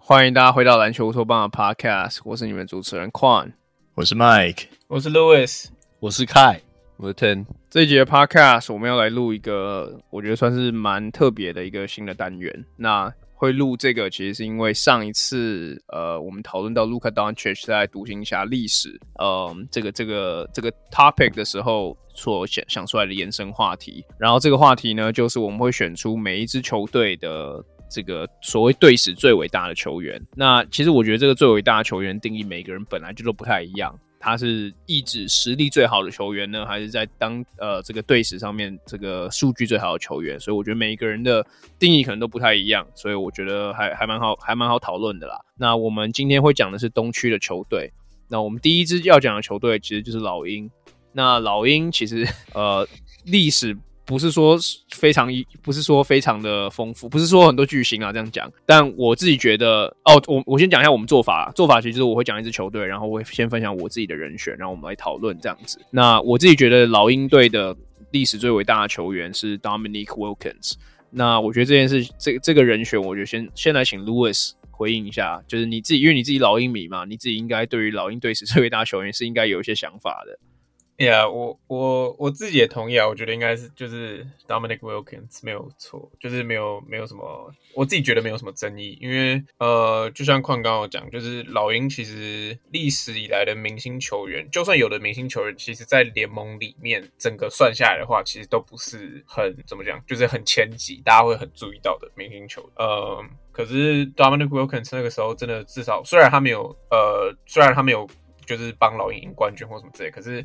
欢迎大家回到篮球乌托邦的 Podcast，我是你们主持人 Quan，我是 Mike，我是 Louis，我是 Kai，我是 Ten。这一集的 Podcast 我们要来录一个，我觉得算是蛮特别的一个新的单元。那会录这个，其实是因为上一次，呃，我们讨论到 Luka Doncic 在独行侠历史，呃，这个这个这个 topic 的时候所想想出来的延伸话题。然后这个话题呢，就是我们会选出每一支球队的。这个所谓队史最伟大的球员，那其实我觉得这个最伟大的球员定义，每个人本来就都不太一样。他是意指实力最好的球员呢，还是在当呃这个队史上面这个数据最好的球员？所以我觉得每一个人的定义可能都不太一样，所以我觉得还还蛮好，还蛮好讨论的啦。那我们今天会讲的是东区的球队。那我们第一支要讲的球队其实就是老鹰。那老鹰其实呃历史。不是说非常一，不是说非常的丰富，不是说很多巨星啊这样讲。但我自己觉得，哦，我我先讲一下我们做法。做法其实就是我会讲一支球队，然后我会先分享我自己的人选，然后我们来讨论这样子。那我自己觉得老鹰队的历史最伟大的球员是 Dominique Wilkins。那我觉得这件事，这这个人选，我觉得先先来请 Louis 回应一下，就是你自己，因为你自己老鹰迷嘛，你自己应该对于老鹰队史最伟大的球员是应该有一些想法的。Yeah，我我我自己也同意啊，我觉得应该是就是 Dominic Wilkins 没有错，就是没有没有什么，我自己觉得没有什么争议，因为呃，就像矿刚刚讲，就是老鹰其实历史以来的明星球员，就算有的明星球员，其实在联盟里面整个算下来的话，其实都不是很怎么讲，就是很前几，大家会很注意到的明星球员。呃，可是 Dominic Wilkins 那个时候真的至少，虽然他没有呃，虽然他没有就是帮老鹰赢冠军或什么之类，可是。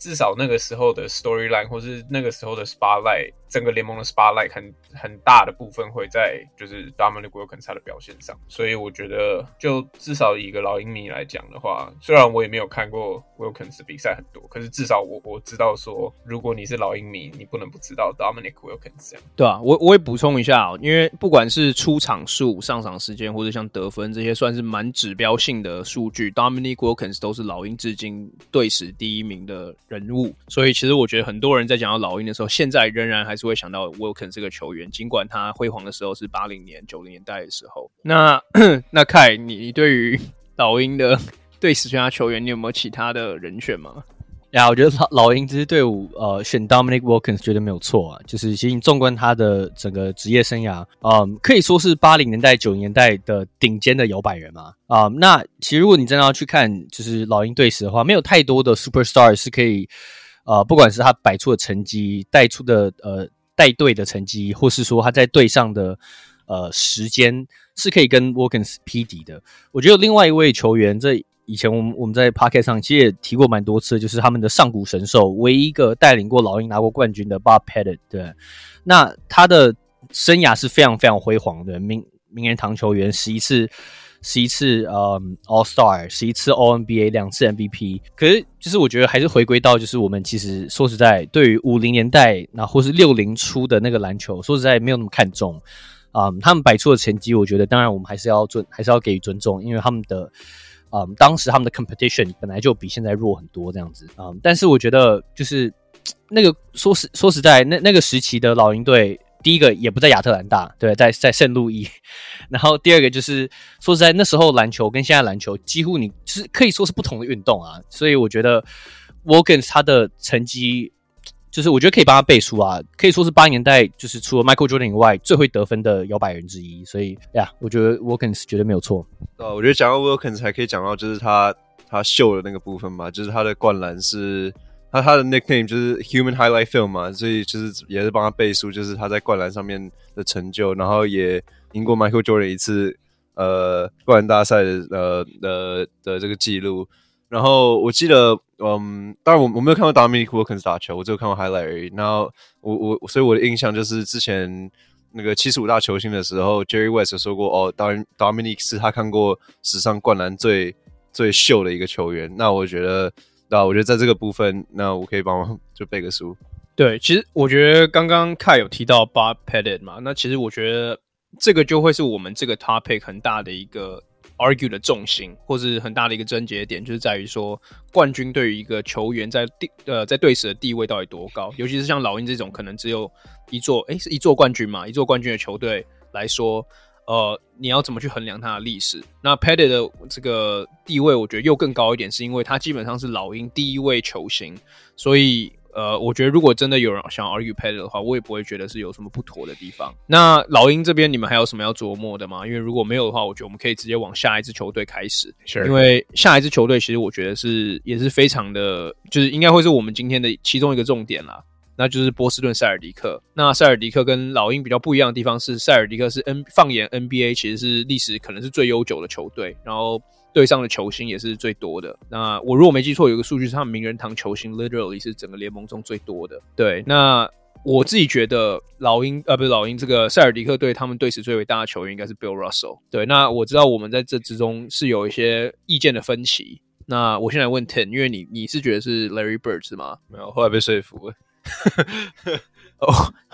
至少那个时候的 storyline，或是那个时候的 spotlight，整个联盟的 spotlight 很很大的部分会在就是 Dominic Wilkins 他的表现上，所以我觉得就至少以一个老鹰迷来讲的话，虽然我也没有看过 Wilkins 的比赛很多，可是至少我我知道说，如果你是老鹰迷，你不能不知道 Dominic Wilkins 这样。对啊，我我也补充一下，因为不管是出场数、上场时间，或者像得分这些，算是蛮指标性的数据，Dominic Wilkins 都是老鹰至今队史第一名的人物，所以其实我觉得很多人在讲到老鹰的时候，现在仍然还是会想到 Wilkin 这个球员，尽管他辉煌的时候是八零年、九零年代的时候。那 那凯，你你对于老鹰的对史最佳球员，你有没有其他的人选吗？呀，我觉得老老鹰这支队伍，呃，选 Dominic Wilkins 绝对没有错啊。就是其实你纵观他的整个职业生涯，嗯，可以说是八零年代、九零年代的顶尖的摇摆人嘛。啊、那其实如果你真的要去看，就是老鹰队史的话，没有太多的 Superstar 是可以。呃，不管是他摆出的成绩，带出的呃带队的成绩，或是说他在队上的呃时间，是可以跟 Wilkins 匹敌的。我觉得另外一位球员，这以前我们我们在 Podcast 上其实也提过蛮多次，就是他们的上古神兽，唯一一个带领过老鹰拿过冠军的 Bob Pettit。对，那他的生涯是非常非常辉煌的，名名人堂球员，十一次。十一次呃、All Star，十一次 O N B A，两次 MVP。可是就是我觉得还是回归到就是我们其实说实在，对于五零年代那或是六零初的那个篮球，说实在没有那么看重啊、他们摆出的成绩，我觉得当然我们还是要尊，还是要给予尊重，因为他们的、嗯、当时他们的 competition 本来就比现在弱很多这样子啊、嗯。但是我觉得就是 那个说实说实在，那那个时期的老鹰队。第一个也不在亚特兰大，对，在在圣路易。然后第二个就是说实在，那时候篮球跟现在篮球几乎你是可以说是不同的运动啊。所以我觉得 Wilkins 他的成绩，就是我觉得可以帮他背书啊，可以说是八零年代就是除了 Michael Jordan 以外最会得分的摇摆人之一。所以呀，我觉得 Wilkins 绝对没有错。呃，我觉得讲到 Wilkins 还可以讲到就是他他秀的那个部分嘛，就是他的灌篮是。他他的 nickname 就是 Human Highlight Film 嘛，所以就是也是帮他背书，就是他在灌篮上面的成就，然后也赢过 Michael Jordan 一次呃灌篮大赛的呃的的这个记录。然后我记得，嗯，当然我我没有看过 Dominic Wilkins 打球，我只有看过 highlight 而已。然后我我所以我的印象就是之前那个七十五大球星的时候，Jerry West 说过哦，Dom Dominic 是他看过史上灌篮最最秀的一个球员。那我觉得。那我觉得在这个部分，那我可以帮忙就背个书。对，其实我觉得刚刚 Kai 有提到 Bob Pettit 嘛，那其实我觉得这个就会是我们这个 topic 很大的一个 argue 的重心，或是很大的一个症结点，就是在于说冠军对于一个球员在地呃在队史的地位到底多高，尤其是像老鹰这种可能只有一座诶、是一座冠军嘛，一座冠军的球队来说，呃，你要怎么去衡量他的历史？那 Pettit 的这个地位，我觉得又更高一点，是因为他基本上是老鹰第一位球星，所以。呃，我觉得如果真的有人想 argue Pettit 的话，我也不会觉得是有什么不妥的地方。那老鹰这边你们还有什么要琢磨的吗？因为如果没有的话，我觉得我们可以直接往下一支球队开始。Sure. 因为下一支球队其实我觉得是也是非常的，就是应该会是我们今天的其中一个重点啦。那就是波士顿塞尔迪克。那塞尔迪克跟老鹰比较不一样的地方是，塞尔迪克是 N 放眼 NBA 其实是历史可能是最悠久的球队，然后。队上的球星也是最多的。那我如果没记错，有一个数据是他们名人堂球星 literally 是整个联盟中最多的。对，那我自己觉得老鹰呃不是老鹰，这个塞尔迪克队他们队史最伟大的球员应该是 Bill Russell。对，那我知道我们在这之中是有一些意见的分歧。那我现在问 Ten，因为你你是觉得是 Larry Bird 是吗？没有，后来被说服了。哦、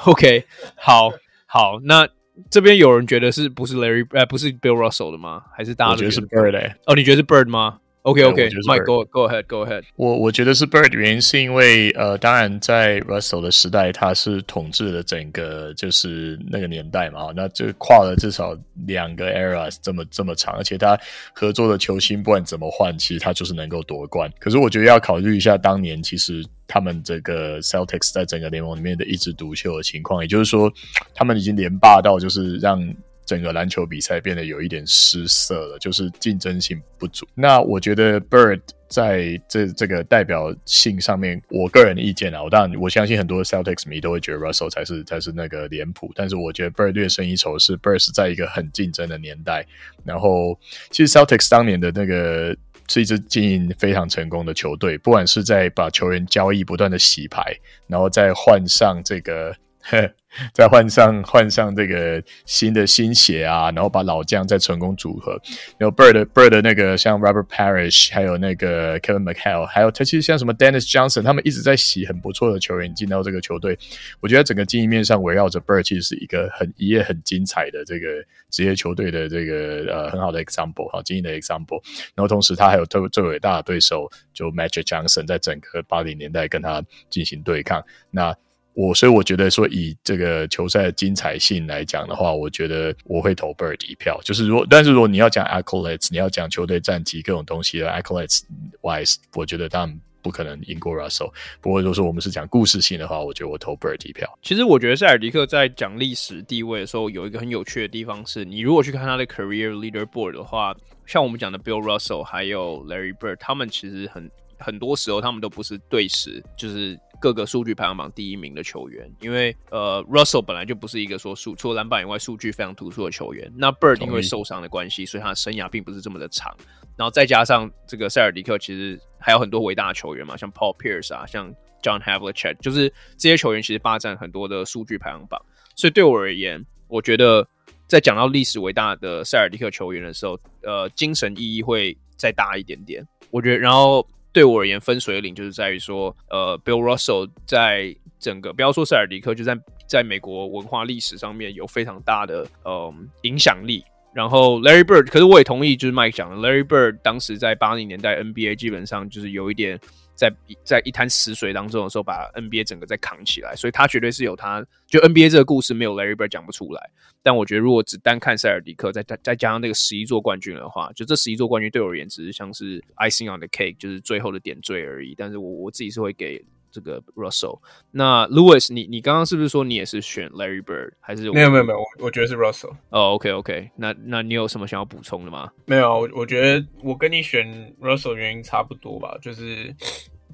oh,，OK，好，好，那。这边有人觉得是不是 Larry 呃不是 Bill Russell 的吗？还是大家都觉得是 Bird 哎、欸？哦，你觉得是 Bird 吗？OK OK，Mike、okay, go go ahead go ahead。我我觉得是 Bird，原因是因为呃，当然在 Russell 的时代，他是统治了整个就是那个年代嘛，那就跨了至少两个 era 这么这么长，而且他合作的球星不管怎么换，其实他就是能够夺冠。可是我觉得要考虑一下当年其实。他们这个 Celtics 在整个联盟里面的一枝独秀的情况，也就是说，他们已经连霸到就是让整个篮球比赛变得有一点失色了，就是竞争性不足。那我觉得 Bird 在这这个代表性上面，我个人意见啊，我当然我相信很多 Celtics 迷都会觉得 Russell 才是才是那个脸谱，但是我觉得 Bird 略胜一筹，是 Bird 是在一个很竞争的年代，然后其实 Celtics 当年的那个。是一支经营非常成功的球队，不管是在把球员交易不断的洗牌，然后再换上这个。呵，再换上换上这个新的新血啊，然后把老将再成功组合。然后 Bird Bird 那个像 Robert Parish，还有那个 Kevin McHale，还有他其实像什么 Dennis Johnson，他们一直在洗很不错的球员进到这个球队。我觉得整个经营面上围绕着 Bird，其实是一个很一页很精彩的这个职业球队的这个呃很好的 example，哈经营的 example。然后同时他还有最最伟大的对手就 Magic Johnson，在整个八零年代跟他进行对抗。那我所以我觉得说，以这个球赛的精彩性来讲的话，我觉得我会投 Bird 一票。就是如果，但是如果你要讲 accolades，你要讲球队战绩各种东西的 accolades wise，我觉得他们不可能赢过 Russell。不过如果说我们是讲故事性的话，我觉得我投 Bird 一票。其实我觉得塞尔迪克在讲历史地位的时候，有一个很有趣的地方是，你如果去看他的 career leaderboard 的话，像我们讲的 Bill Russell 还有 Larry Bird，他们其实很很多时候他们都不是对时，就是。各个数据排行榜第一名的球员，因为呃，Russell 本来就不是一个说数除了篮板以外数据非常突出的球员。那 Bird 因为受伤的关系，所以他的生涯并不是这么的长。然后再加上这个塞尔迪克，其实还有很多伟大的球员嘛，像 Paul Pierce 啊，像 John Havlicek，就是这些球员其实霸占很多的数据排行榜。所以对我而言，我觉得在讲到历史伟大的塞尔迪克球员的时候，呃，精神意义会再大一点点。我觉得，然后。对我而言，分水岭就是在于说，呃，Bill Russell 在整个不要说塞尔迪克，就在在美国文化历史上面有非常大的呃影响力。然后 Larry Bird，可是我也同意，就是 Mike 讲的，Larry Bird 当时在八零年代 NBA 基本上就是有一点。在在一滩死水当中的时候，把 NBA 整个再扛起来，所以他绝对是有他，就 NBA 这个故事没有 Larry Bird 讲不出来。但我觉得，如果只单看塞尔迪克，再再加上那个十一座冠军的话，就这十一座冠军对我而言，只是像是 icing on the cake，就是最后的点缀而已。但是我我自己是会给。这个 Russell，那 Lewis，你你刚刚是不是说你也是选 Larry Bird？还是没有没有没有，我我觉得是 Russell。哦，OK OK，那那你有什么想要补充的吗？没有，我我觉得我跟你选 Russell 原因差不多吧，就是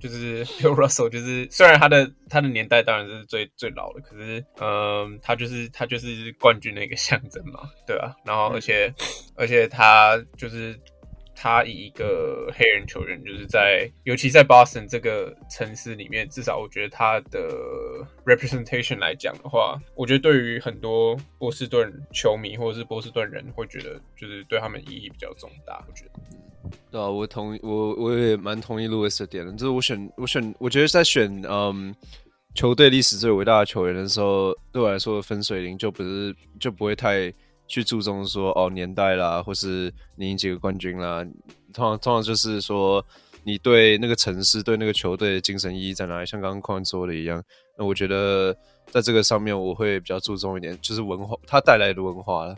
就是 Bill Russell，就是虽然他的他的年代当然是最最老的，可是嗯、呃，他就是他就是冠军的一个象征嘛，对啊，然后而且、嗯、而且他就是。他以一个黑人球员，就是在尤其在 Boston 这个城市里面，至少我觉得他的 representation 来讲的话，我觉得对于很多波士顿球迷或者是波士顿人会觉得，就是对他们意义比较重大。我觉得，对啊，我同意，我我也蛮同意 Louis 的点的。就是我选，我选，我觉得在选嗯球队历史最伟大的球员的时候，对我来说的分水岭就不是就不会太。去注重说哦年代啦，或是你赢几个冠军啦。通常通常就是说你对那个城市、对那个球队的精神意义在哪里？像刚刚矿说的一样，那我觉得在这个上面我会比较注重一点，就是文化它带来的文化了。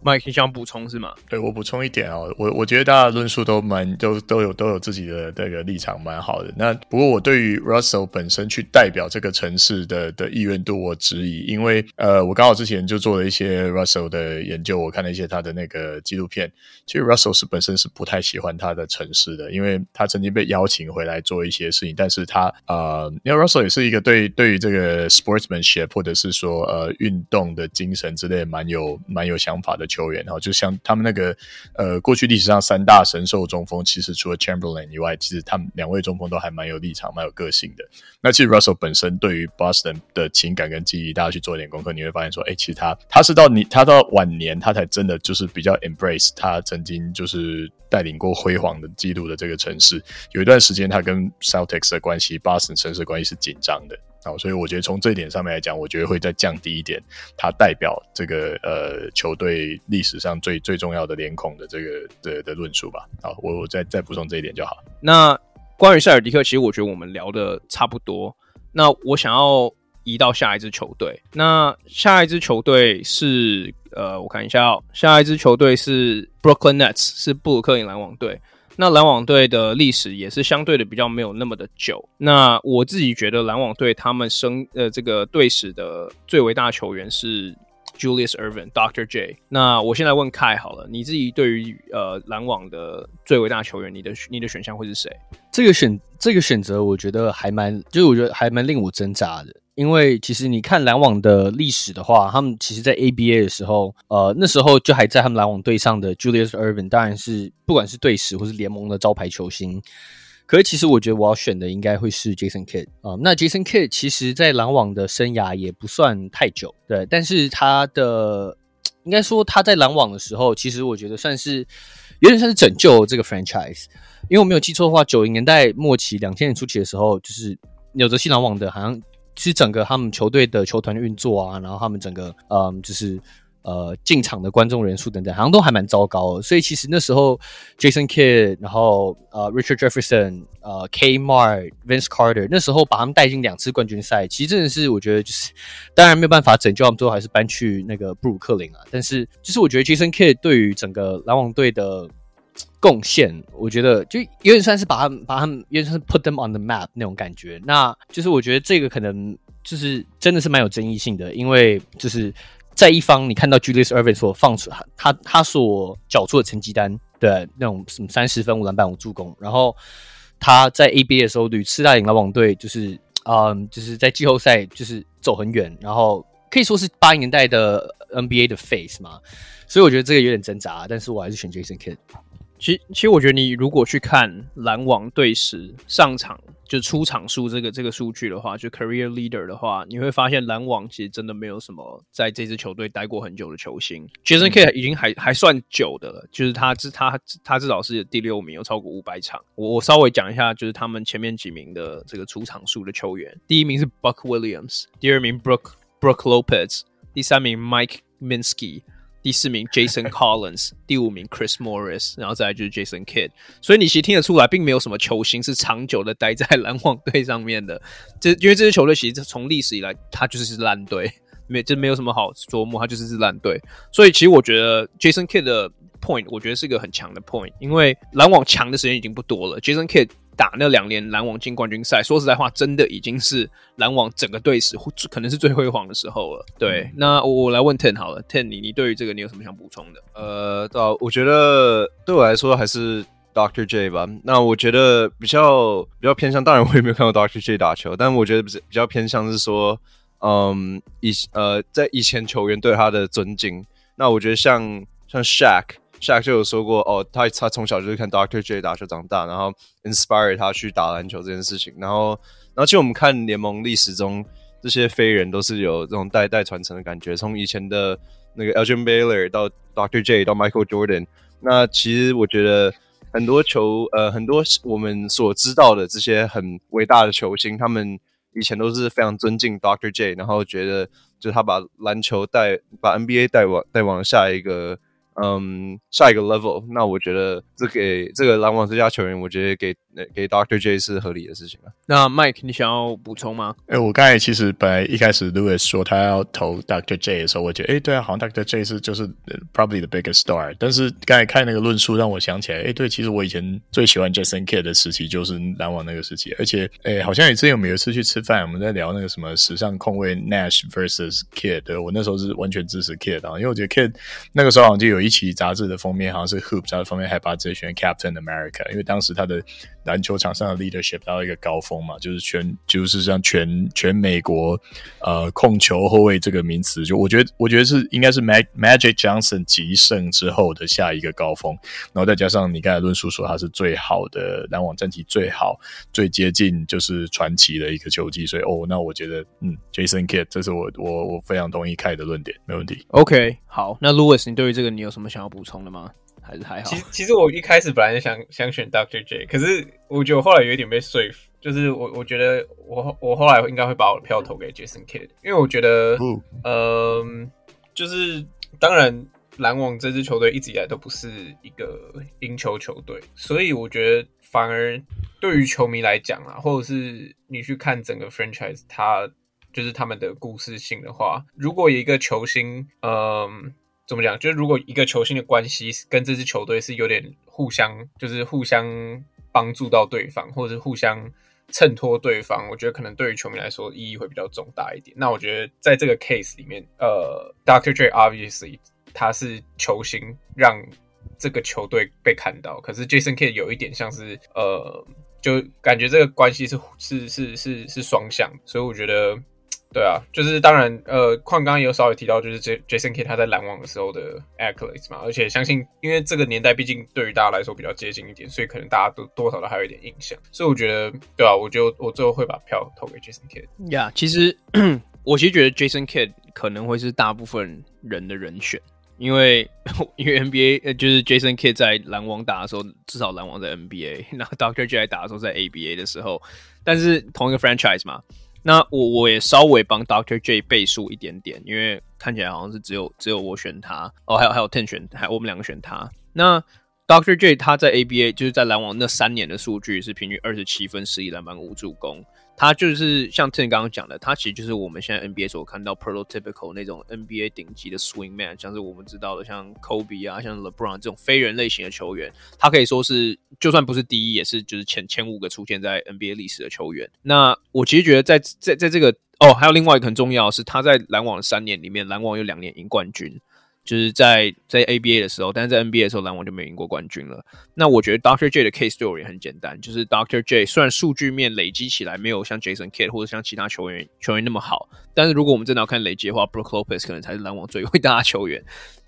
Mike，你想补充是吗？对，我补充一点哦，我我觉得大家论述都蛮都都有都有自己的这个立场，蛮好的。那不过我对于 Russell 本身去代表这个城市的的意愿度我质疑，因为呃，我刚好之前就做了一些 Russell 的研究，我看了一些他的那个纪录片。其实 Russell 是本身是不太喜欢他的城市的，因为他曾经被邀请回来做一些事情，但是他呃，因为 Russell 也是一个对对于这个 sportsmanship 或者是说呃运动的精神之类蛮有蛮有想法的。球员，然后就像他们那个呃，过去历史上三大神兽中锋，其实除了 Chamberlain 以外，其实他们两位中锋都还蛮有立场、蛮有个性的。那其实 Russell 本身对于 Boston 的情感跟记忆，大家去做一点功课，你会发现说，哎，其实他他是到你他到晚年，他才真的就是比较 embrace 他曾经就是带领过辉煌的记录的这个城市。有一段时间，他跟 Celtics 的关系，Boston 城市关系是紧张的。所以我觉得从这一点上面来讲，我觉得会再降低一点，他代表这个呃球队历史上最最重要的脸孔的这个的的论述吧。好，我我再再补充这一点就好。那关于塞尔迪克，其实我觉得我们聊的差不多。那我想要移到下一支球队。那下一支球队是呃，我看一下哦，下一支球队是 Brooklyn Nets，是布鲁克林篮网队。那篮网队的历史也是相对的比较没有那么的久。那我自己觉得篮网队他们生呃这个队史的最伟大球员是 Julius Erving Dr. J。那我现在问 Kai 好了，你自己对于呃篮网的最伟大球员，你的你的选项会是谁？这个选这个选择，我觉得还蛮，就是我觉得还蛮令我挣扎的。因为其实你看篮网的历史的话，他们其实，在 ABA 的时候，呃，那时候就还在他们篮网队上的 Julius Ervin，当然是不管是队史或是联盟的招牌球星。可是，其实我觉得我要选的应该会是 Jason Kidd 啊、那 Jason Kidd 其实在篮网的生涯也不算太久，对，但是他的 应该说他在篮网的时候，其实我觉得算是有点算是拯救这个 franchise。因为我没有记错的话，九零年代末期、两千年初期的时候，就是纽泽西篮网的好像。其实整个他们球队的球团运作啊，然后他们整个嗯，就是呃进场的观众人数等等，好像都还蛮糟糕的。所以其实那时候 Jason Kidd，然后呃 Richard Jefferson，呃 Kmart、Vince Carter，那时候把他们带进两次冠军赛，其实真的是我觉得就是，当然没有办法拯救他们，最后还是搬去那个布鲁克林啊。但是就是我觉得 Jason Kidd 对于整个篮网队的。贡献，我觉得就有点算是把他们把他们，有点算是 put them on the map 那种感觉。那就是我觉得这个可能就是真的是蛮有争议性的，因为就是在一方你看到 Julius Ervin 所放出他他所缴出的成绩单，对那种什么三十分五篮板五助攻，然后他在 ABA 的时候屡次带领篮网队，就是嗯就是在季后赛就是走很远，然后可以说是八零年代的 NBA 的 face 嘛，所以我觉得这个有点挣扎，但是我还是选 Jason Kidd。其实，其实我觉得你如果去看篮网队史上场就出场数这个这个数据的话，就 career leader 的话，你会发现篮网其实真的没有什么在这支球队待过很久的球星。Jason Kidd 已经还还算久的了，就是他至他他至少是第六名，有超过五百场。我我稍微讲一下，就是他们前面几名的这个出场数的球员，第一名是 Buck Williams，第二名 Brook Brook Lopez，第三名 Mike Minsky。第四名 Jason Collins，第五名 Chris Morris，然后再来就是 Jason Kidd。所以你其实听得出来，并没有什么球星是长久的待在篮网队上面的。这因为这支球队其实从历史以来，它就是是烂队，没这没有什么好琢磨，它就是是烂队。所以其实我觉得 Jason Kidd 的 point，我觉得是一个很强的 point，因为篮网强的时间已经不多了。Jason Kidd 打那两年篮网进冠军赛，说实在话，真的已经是篮网整个队史可能是最辉煌的时候了。对，嗯、那我我来问 Ten 好了，Ten 你你对于这个你有什么想补充的？呃，到我觉得对我来说还是 Dr. J 吧。那我觉得比较比较偏向，当然我也没有看过 Dr. J 打球，但我觉得比比较偏向是说，嗯，以呃在以前球员对他的尊敬。那我觉得像像 Shaq。Shaq 就有说过，哦，他他从小就是看 Dr. J 打球长大，然后 inspire 他去打篮球这件事情。然后，然后其实我们看联盟历史中，这些飞人都是有这种代代传承的感觉。从以前的那个 Elgin Baylor 到 Dr. J 到 Michael Jordan，那其实我觉得很多球，呃，很多我们所知道的这些很伟大的球星，他们以前都是非常尊敬 Dr. J，然后觉得就他把篮球带把 NBA 带往带往下一个。嗯，下一个 level，那我觉得这给这个篮网最佳球员，我觉得给给 Dr. J 是合理的事情啊。那 Mike，你想要补充吗？哎、欸，我刚才其实本来一开始 Louis 说他要投 Dr. J 的时候，我觉得哎、欸，对啊，好像 Dr. J 是就是 probably the biggest star。但是刚才看那个论述，让我想起来，哎、欸，对，其实我以前最喜欢 Jason Kidd 的时期就是篮网那个时期，而且哎、欸，好像也之前有没有一次去吃饭，我们在聊那个什么时尚控卫 Nash versus Kidd，我那时候是完全支持 Kidd 啊，因为我觉得 Kidd 那个时候好像就有一期杂志的。封面好像是 Hoop》杂志封面还把自己选 Captain America，因为当时他的篮球场上的 leadership 到一个高峰嘛，就是全就是像全全美国呃控球后卫这个名词，就我觉得我觉得是应该是 Mag Magic Johnson 极盛之后的下一个高峰，然后再加上你刚才论述说他是最好的篮网战绩最好最接近就是传奇的一个球技，所以哦，那我觉得嗯 Jason Kidd，这是我我我非常同意凯的论点，没问题。OK，好，那 Louis，你对于这个你有什么想要补充的吗？还是还好。其实其实我一开始本来想想选 Dr. J，可是我觉得我后来有一点被说服，就是我我觉得我我后来应该会把我的票投给 Jason Kidd，因为我觉得，嗯、呃，就是当然篮网这支球队一直以来都不是一个赢球球队，所以我觉得反而对于球迷来讲啊，或者是你去看整个 franchise，它就是他们的故事性的话，如果有一个球星，嗯、呃。怎么讲？就是如果一个球星的关系跟这支球队是有点互相，就是互相帮助到对方，或者是互相衬托对方，我觉得可能对于球迷来说意义会比较重大一点。那我觉得在这个 case 里面，呃，Dr. J obviously 他是球星，让这个球队被看到。可是 Jason K 有一点像是，呃，就感觉这个关系是是是是是双向，所以我觉得。对啊，就是当然，呃，矿刚刚也有稍微提到，就是 J Jason K 他在篮网的时候的 accolades 嘛，而且相信，因为这个年代毕竟对于大家来说比较接近一点，所以可能大家都多少都还有一点印象，所以我觉得，对啊，我就我最后会把票投给 Jason K。呀其实 我其实觉得 Jason K 可能会是大部分人的人选，因为 因为 NBA 呃就是 Jason Kidd 在篮网打的时候，至少篮网在 NBA，然后 Doctor J 在打的时候在 ABA 的时候，但是同一个 franchise 嘛。那我我也稍微帮 Dr. J 背书一点点，因为看起来好像是只有只有我选他哦，还有还有 Ten 选，还我们两个选他。那 Dr. J 他在 ABA 就是在篮网那三年的数据是平均二十七分、十一篮板、五助攻。他就是像 Tim 刚刚讲的，他其实就是我们现在 NBA 所看到 prototypical 那种 NBA 顶级的 swing man，像是我们知道的像 Kobe 啊，像 LeBron 这种非人类型的球员，他可以说是就算不是第一，也是就是前前五个出现在 NBA 历史的球员。那我其实觉得在在在这个哦，还有另外一个很重要是，他在篮网三年里面，篮网有两年赢冠军。就是在在 ABA 的时候，但是在 NBA 的时候，篮网就没赢过冠军了。那我觉得 Dr. J 的 case 对我也很简单，就是 Dr. J 虽然数据面累积起来没有像 Jason Kidd 或者像其他球员球员那么好，但是如果我们真的要看累积的话，Brook Lopez 可能才是篮网最伟大的球员。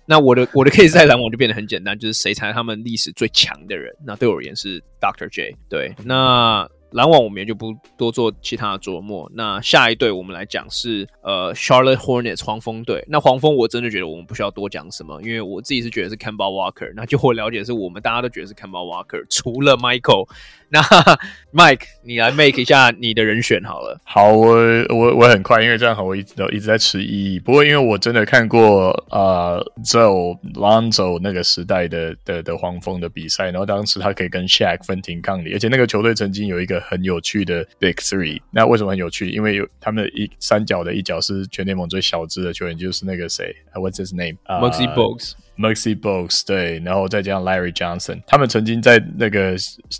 那我的我的 case 在篮网就变得很简单，就是谁才是他们历史最强的人？那对我而言是 Dr. J。对，那。篮网我们也就不多做其他的琢磨。那下一队我们来讲是呃 Charlotte Hornets 黄蜂队。那黄蜂我真的觉得我们不需要多讲什么，因为我自己是觉得是 Campbell Walker。那就我了解是我们大家都觉得是 Campbell Walker，除了 Michael。那 Mike，你来 make 一下你的人选好了。好，我我我很快，因为这样好，我一直都一直在迟疑。不过因为我真的看过呃 Joe Lonzo 那个时代的的的黄蜂的比赛，然后当时他可以跟 Shaq 分庭抗礼，而且那个球队曾经有一个很有趣的 Big Three。那为什么很有趣？因为有他们的一三角的一角是全联盟最小只的球员，就是那个谁，What's his name muxy Box。M u x i Bogues，对，然后再加上 Larry Johnson，他们曾经在那个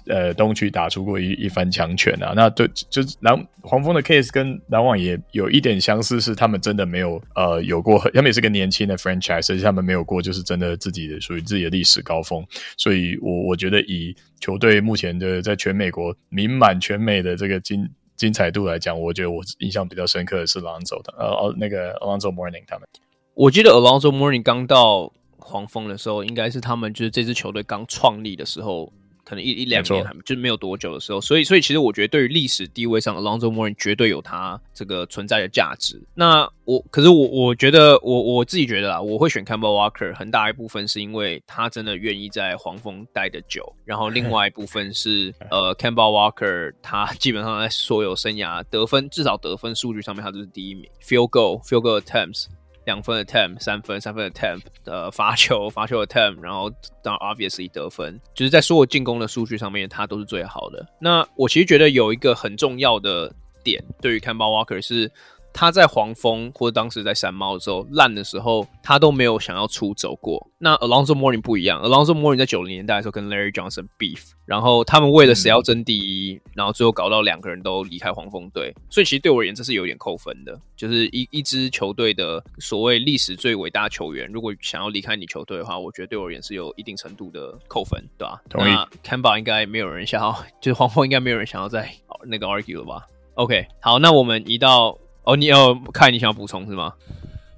呃东区打出过一一番强权啊。那对，就是篮黄蜂的 case 跟篮网也有一点相似，是他们真的没有呃有过，他们也是个年轻的 franchise，而且他们没有过就是真的自己的属于自己的历史高峰。所以我我觉得以球队目前的在全美国名满全美的这个精精彩度来讲，我觉得我印象比较深刻的是 Lonzo 的呃哦那个 Alonzo Morning 他们。我记得 Alonzo Morning 刚到。黄蜂的时候，应该是他们就是这支球队刚创立的时候，可能一一两年就是没有多久的时候，所以所以其实我觉得对于历史地位上，Alonzo Mourning 绝对有他这个存在的价值。那我可是我我觉得我我自己觉得啊，我会选 Kemba Walker 很大一部分是因为他真的愿意在黄蜂待的久，然后另外一部分是 呃 Kemba Walker 他基本上在所有生涯得分至少得分数据上面他都是第一名，Field Goal Field Goal Attempts。两分的 attempt，三分三分的 attempt，呃，罚球 罚球的 attempt，然后当然 obviously 得分，就是在所有进攻的数据上面，他都是最好的。那我其实觉得有一个很重要的点，对于 Kemba Walker 是。他在黄蜂或者当时在山猫的时候烂的时候，他都没有想要出走过。那 Alonzo Mourning 不一样，Alonzo Mourning 在九零年代的时候跟 Larry Johnson beef，然后他们为了谁要争第一，嗯、然后最后搞到两个人都离开黄蜂队。所以其实对我而言，这是有点扣分的，就是一一支球队的所谓历史最伟大球员，如果想要离开你球队的话，我觉得对我而言是有一定程度的扣分，对吧？同意。那 CANBA 应该没有人想要，就是黄蜂应该没有人想要再那个 argue 了吧？OK，好，那我们移到。哦，你要看你想要补充是吗？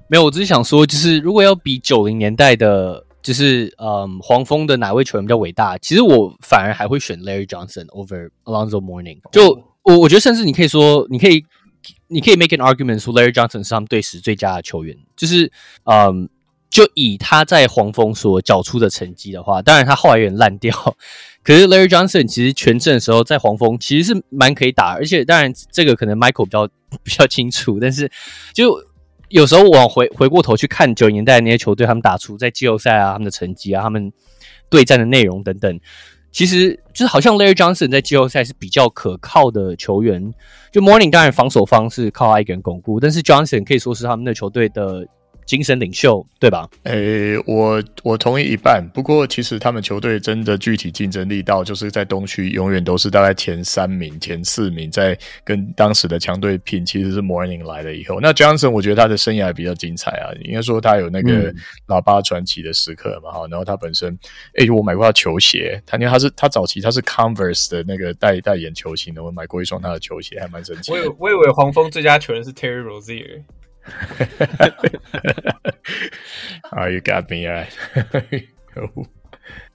没有，我只是想说，就是如果要比九零年代的，就是嗯黄蜂的哪位球员比较伟大，其实我反而还会选 Larry Johnson over Alonzo Mourning。就我我觉得，甚至你可以说，你可以你可以 make an argument 说 Larry Johnson 是他们队史最佳的球员。就是嗯，就以他在黄蜂所缴出的成绩的话，当然他后来有点烂掉。可是 Larry Johnson 其实全盛的时候在黄蜂其实是蛮可以打，而且当然这个可能 Michael 比较 比较清楚，但是就有时候往回回过头去看九零年代那些球队，他们打出在季后赛啊，他们的成绩啊，他们对战的内容等等，其实就是好像 Larry Johnson 在季后赛是比较可靠的球员。就 Morning 当然防守方是靠他一个人巩固，但是 Johnson 可以说是他们的球队的。精神领袖，对吧？诶、欸，我我同意一半。不过，其实他们球队真的具体竞争力到，就是在东区永远都是大概前三名、前四名，在跟当时的强队拼。其实是 Mourning 来了以后，那 Johnson 我觉得他的生涯比较精彩啊。应该说他有那个喇叭传奇的时刻嘛，哈、嗯。然后他本身，诶、欸，我买过他球鞋，他因为他是他早期他是 Converse 的那个代代言球星的，我买过一双他的球鞋，还蛮神奇的。我以为我以为黄蜂最佳球员是 Terry Rozier。Oh, you got me right.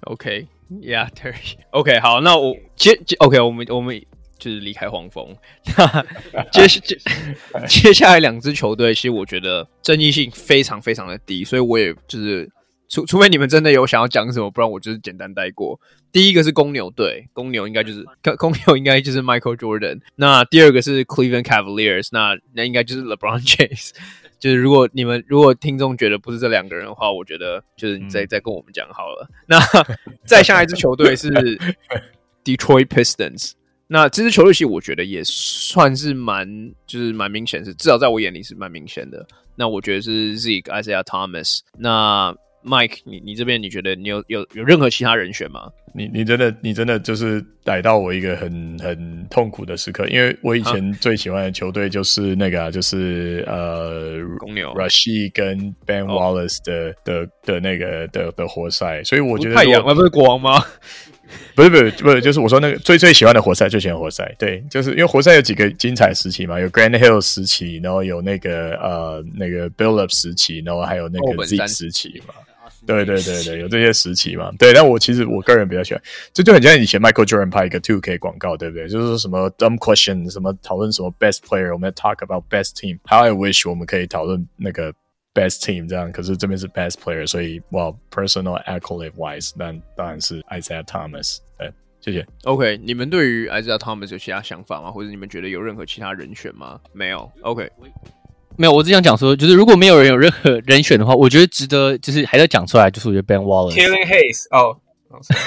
OK, yeah, Terry. OK，好，那我接接 OK，我们我们就是离开黄蜂。接接 接下来两支球队，其实我觉得争议性非常非常的低，所以我也就是。除除非你们真的有想要讲什么，不然我就是简单带过。第一个是公牛队，公牛应该就是公牛应该就是 Michael Jordan。那第二个是 Cleveland Cavaliers，那那应该就是 LeBron James。就是如果你们如果听众觉得不是这两个人的话，我觉得就是你再、嗯、再跟我们讲好了。那再下一支球队是 Detroit Pistons。那这支球队其实我觉得也算是蛮就是蛮明显，是至少在我眼里是蛮明显的。那我觉得是 Zeke Isaiah Thomas。那 Mike，你你这边你觉得你有有有任何其他人选吗？你你真的你真的就是逮到我一个很很痛苦的时刻，因为我以前最喜欢的球队就是那个、啊，就是呃公牛，Rasheed 跟 Ben Wallace 的、哦、的的，那个的的活塞，所以我觉得太阳那，不是国王吗？不是不是不是，就是我说那个最最喜欢的活塞，最喜欢活塞，对，就是因为活塞有几个精彩时期嘛，有 Grand Hill 时期，然后有那个呃那个 Billups 时期，然后还有那个 Z 时期嘛。对对对对，有这些时期嘛？对，但我其实我个人比较喜欢，这就很像以前 Michael Jordan 拍一个 Two K 广告，对不对？就是说什么 Dumb Question，什么讨论什么 Best Player，我们要 Talk about Best Team。How I wish 我们可以讨论那个 Best Team 这样，可是这边是 Best Player，所以 Well personal accolade wise，那当然是 Isaiah Thomas。对，谢谢。OK，你们对于 Isaiah Thomas 有其他想法吗？或者你们觉得有任何其他人选吗？没有。OK。没有，我只想讲说，就是如果没有人有任何人选的话，我觉得值得，就是还要讲出来，就是我觉得 Ben Wallace，Killing Hayes，哦，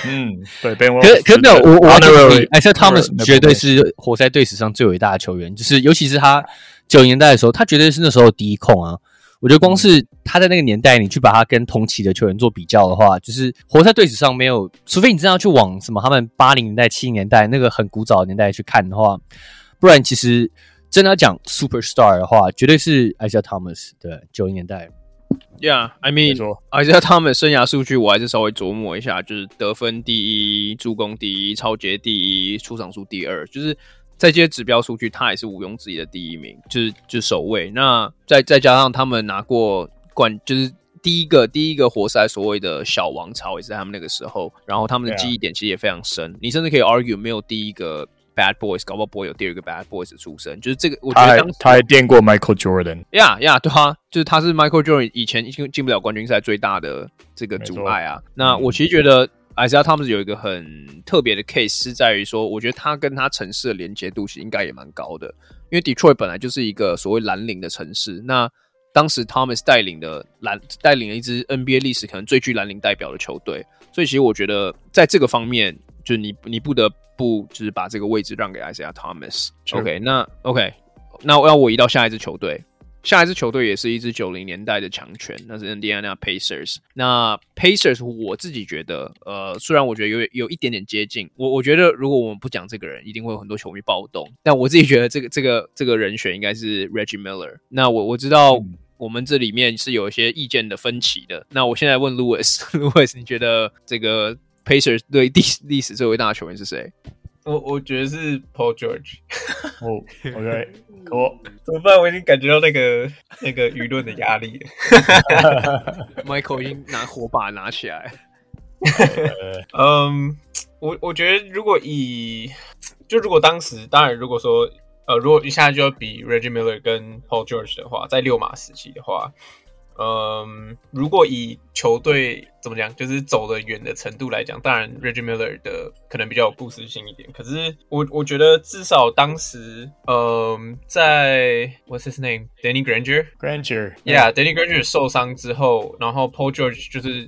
嗯，对，Ben Wallace，可可是没有，我我觉得 Isaiah Thomas 绝对是活塞队史上最伟大的球员，就是尤其是他九零年代的时候，他绝对是那时候第一控啊。我觉得光是他在那个年代，你去把他跟同期的球员做比较的话，就是活塞队史上没有，除非你真的要去往什么他们八零年代、七零年代那个很古早的年代去看的话，不然其实。真的要讲 superstar 的话，绝对是 Isaiah Thomas。对，九零年代。Yeah，I mean Isaiah Thomas 生涯数据我还是稍微琢磨一下，就是得分第一，助攻第一，抄截第一，出场数第二，就是在这些指标数据，他也是毋庸置疑的第一名，就是就是首位。那再再加上他们拿过冠，就是第一个第一个活塞所谓的小王朝也是在他们那个时候，然后他们的记忆点其实也非常深。你甚至可以 argue 没有第一个 Bad Boys，搞不好不会有第二个 Bad Boys 的出身。就是这个，我觉得他还垫过 Michael Jordan。呀呀，对啊，就是他是 Michael Jordan 以前进进不了冠军赛最大的这个阻碍啊。那我其实觉得 Isiah Thomas 有一个很特别的 case 是在于说，我觉得他跟他城市的连接度其实应该也蛮高的，因为 Detroit 本来就是一个所谓蓝领的城市。那当时 Thomas 带领的蓝带领了一支 NBA 历史可能最具蓝领代表的球队，所以其实我觉得在这个方面，就是你你不得不就是把这个位置让给 Isaiah Thomas。OK，那 OK，那要我移到下一支球队。下一支球队也是一支九零年代的强权，那是 Indiana Pacers。那 Pacers 我自己觉得，呃，虽然我觉得有有一点点接近，我我觉得如果我们不讲这个人，一定会有很多球迷暴动。但我自己觉得这个这个这个人选应该是 Reggie Miller。那我我知道我们这里面是有一些意见的分歧的。那我现在问 Louis，Louis，你觉得这个 Pacers 对历历史最伟大的球员是谁？我我觉得是 Paul George。哦，OK，我怎么办？我已经感觉到那个那个舆论的压力了。Michael 已经拿火把拿起来。嗯，我我觉得如果以就如果当时，当然如果说呃，如果一下就要比 Reggie Miller 跟 Paul George 的话，在六马时期的话。嗯，如果以球队怎么讲，就是走得远的程度来讲，当然 Reggie Miller 的可能比较有故事性一点。可是我我觉得至少当时，嗯，在 What's his name，Danny Granger，Granger，Yeah，Danny Granger 受伤之后，然后 Paul George 就是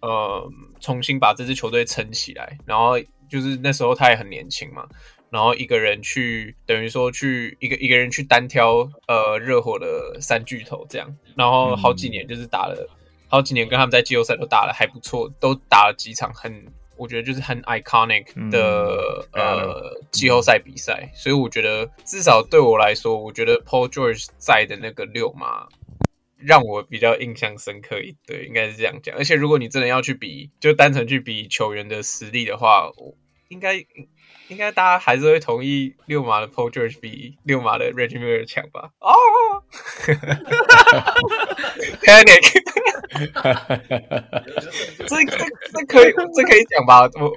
呃重新把这支球队撑起来，然后就是那时候他也很年轻嘛。然后一个人去，等于说去一个一个人去单挑呃热火的三巨头这样，然后好几年就是打了、嗯、好几年，跟他们在季后赛都打了还不错，都打了几场很我觉得就是很 iconic 的、嗯、呃季后赛比赛，所以我觉得至少对我来说，我觉得 Paul George 在的那个六嘛让我比较印象深刻一对，应该是这样讲。而且如果你真的要去比，就单纯去比球员的实力的话，我应该。应该大家还是会同意六马的 Paul George 比六马的 Reggie Miller 强吧？哦，Panic，这这这可以这可以讲吧？我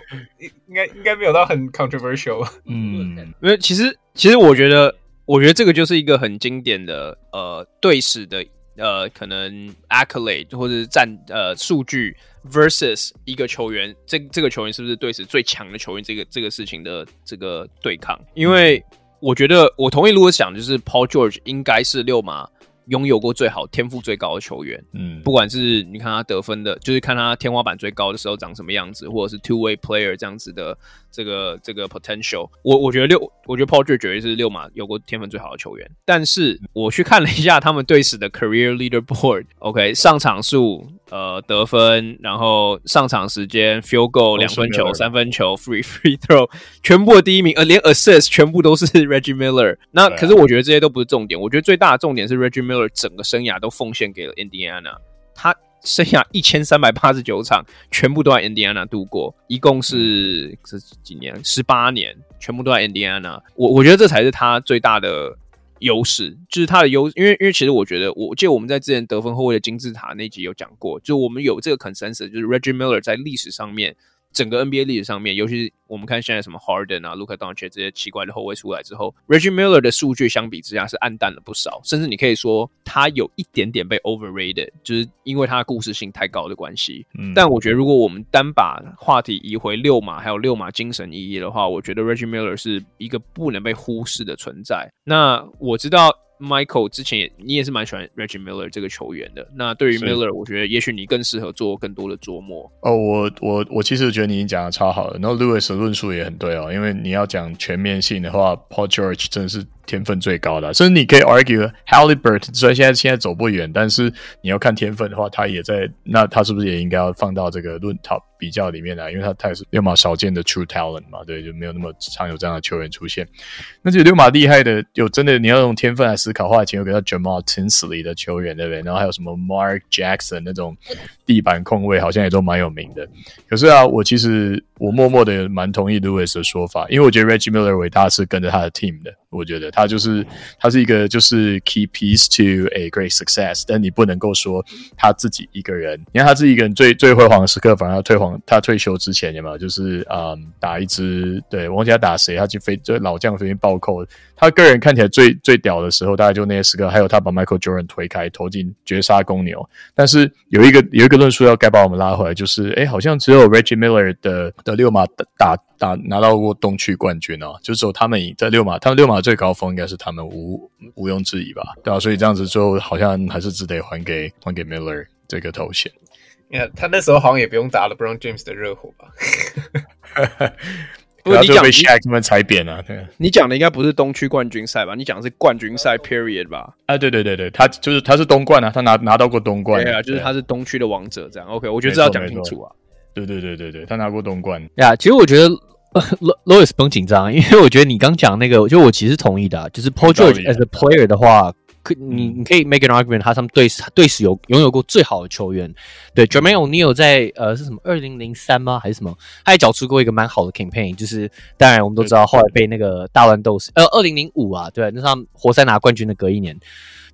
应该应该没有到很 controversial。嗯，因为其实其实我觉得我觉得这个就是一个很经典的呃对史的。呃，可能 accolade 或者是战呃数据 versus 一个球员，这这个球员是不是队史最强的球员？这个这个事情的这个对抗，因为我觉得我同意，如果想就是 Paul George 应该是六马。拥有过最好天赋最高的球员，嗯，不管是你看他得分的，就是看他天花板最高的时候长什么样子，或者是 two way player 这样子的这个这个 potential，我我觉得六，我觉得 Paul George 绝对是六马有过天分最好的球员。但是我去看了一下他们队史的 career leaderboard，OK，上场数。呃，得分，然后上场时间，field goal 两分球、三分球，free free throw，全部的第一名，呃，连 assist 全部都是 Reggie Miller。那可是我觉得这些都不是重点，我觉得最大的重点是 Reggie Miller 整个生涯都奉献给了 Indiana。他生涯一千三百八十九场，全部都在 Indiana 度过，一共是这几年，十八年，全部都在 Indiana。我我觉得这才是他最大的。优势就是他的优，因为因为其实我觉得，我记得我们在之前得分后卫的金字塔那集有讲过，就我们有这个 consensus，就是 Reggie Miller 在历史上面。整个 NBA 历史上面，尤其是我们看现在什么 Harden 啊、Luka Doncic 这些奇怪的后卫出来之后，Reggie Miller 的数据相比之下是暗淡了不少，甚至你可以说他有一点点被 overrated，就是因为他的故事性太高的关系。嗯，但我觉得如果我们单把话题移回六马还有六马精神意义的话，我觉得 Reggie Miller 是一个不能被忽视的存在。那我知道。Michael 之前也你也是蛮喜欢 Reggie Miller 这个球员的。那对于 Miller，我觉得也许你更适合做更多的琢磨。哦，我我我其实觉得你已经讲的超好了。然后 Louis 的论述也很对哦，因为你要讲全面性的话，Paul George 真的是。天分最高的、啊，所以你可以 argue Halliburton 虽然现在现在走不远，但是你要看天分的话，他也在，那他是不是也应该要放到这个论 top 比较里面来？因为他他也是六马少见的 true talent 嘛，对，就没有那么常有这样的球员出现。那这六马厉害的，有真的你要用天分来思考的话，前有个叫 Jamal Tinsley 的球员，对不对？然后还有什么 Mark Jackson 那种地板控卫，好像也都蛮有名的。可是啊，我其实我默默的蛮同意 Louis 的说法，因为我觉得 Reggie Miller 伟大是跟着他的 team 的，我觉得他。他就是他是一个就是 key piece to a great success，但你不能够说他自己一个人。你看他自己一个人最最辉煌的时刻，反而他退黄，他退休之前有没有？就是嗯，打一支对，我忘记他打谁，他就飞就老将随便暴扣。他个人看起来最最屌的时候，大概就那些时刻，还有他把 Michael Jordan 推开，投进绝杀公牛。但是有一个有一个论述要该把我们拉回来，就是哎，好像只有 Reggie Miller 的的六马打打拿到过东区冠军哦，就只有他们在六马，他们六马最高峰应该是他们无毋庸置疑吧？对啊，所以这样子最后好像还是只得还给还给 Miller 这个头衔。你看他那时候好像也不用打 LeBron James 的热火吧？不是你讲被 Shaq 们踩扁了，对。你讲的应该不是东区冠军赛吧？你讲的是冠军赛 period 吧？啊，对对对对，他就是他是东冠啊，他拿拿到过东冠。对啊，就是他是东区的王者，这样。OK，我觉得这要讲清楚啊。对对对对对，他拿过东冠。呀，其实我觉得 Louis 不用紧张，因为我觉得你刚讲那个，就我其实同意的，啊，就是 Paul George as a player 的话。可你你可以 make an argument，他他们队队史有拥有过最好的球员，对 Jermaine O'Neal 在呃是什么二零零三吗？还是什么？他也缴出过一个蛮好的 campaign，就是当然我们都知道后来被那个大乱斗呃二零零五啊，对，那是他们活塞拿冠军的隔一年，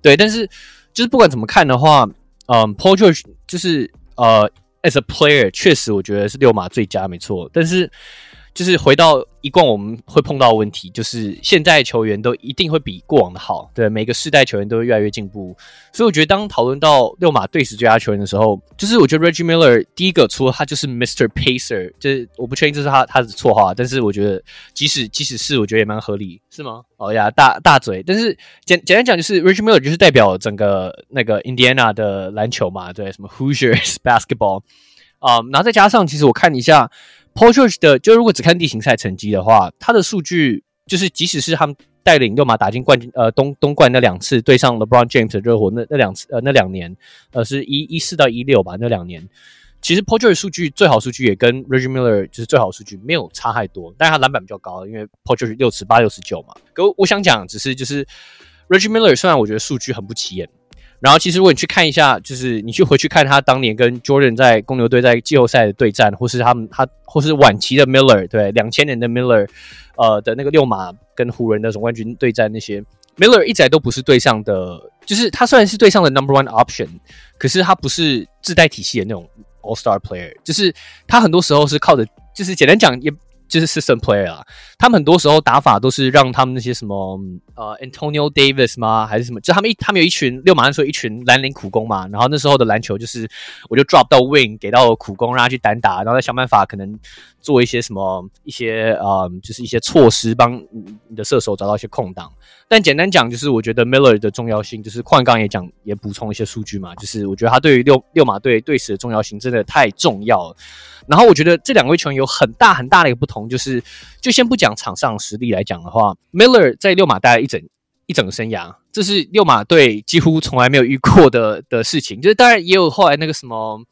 对，但是就是不管怎么看的话，嗯，Paul George 就是呃 as a player 确实我觉得是六马最佳没错，但是。就是回到一贯我们会碰到的问题，就是现在球员都一定会比过往的好，对，每个世代球员都会越来越进步。所以我觉得当讨论到六马队史最佳球员的时候，就是我觉得 Reggie Miller 第一个，除了他就是 Mr. Pacer，就是我不确定这是他他的绰号，但是我觉得即使即使是我觉得也蛮合理，是吗？哦呀，大大嘴，但是简简单讲就是 Reggie Miller 就是代表整个那个 Indiana 的篮球嘛，对，什么 Hoosiers basketball 啊、嗯，然后再加上其实我看一下。Paul George 的，就如果只看例行赛成绩的话，他的数据就是，即使是他们带领六马打进冠军，呃，东东冠那两次对上 LeBron James 的热火那那两次，呃，那两年，呃，是一一四到一六吧，那两年，其实 Paul George 数据最好数据也跟 Reggie Miller 就是最好数据没有差太多，但是他篮板比较高，因为 Paul George 六十八、六十九嘛。可我，我想讲，只是就是 Reggie Miller 虽然我觉得数据很不起眼。然后，其实如果你去看一下，就是你去回去看他当年跟 Jordan 在公牛队在季后赛的对战，或是他们他或是晚期的 Miller，对，两千年的 Miller，呃的那个六马跟湖人的总冠军对战那些 Miller 一直来都不是对上的，就是他虽然是对上的 Number One Option，可是他不是自带体系的那种 All Star Player，就是他很多时候是靠着，就是简单讲也。就是 system player 啊，他们很多时候打法都是让他们那些什么呃 Antonio Davis 吗？还是什么？就他们一他们有一群六马那时候一群蓝领苦攻嘛，然后那时候的篮球就是我就 drop 到 win 给到苦攻让他去单打，然后再想办法可能做一些什么一些呃就是一些措施帮你的射手找到一些空档。但简单讲就是我觉得 Miller 的重要性就是矿刚也讲也补充一些数据嘛，就是我觉得他对于六六马队队史的重要性真的太重要了。然后我觉得这两位球员有很大很大的一个不同，就是就先不讲场上实力来讲的话，Miller 在六马待了一整一整个生涯，这是六马队几乎从来没有遇过的的事情。就是当然也有后来那个什么。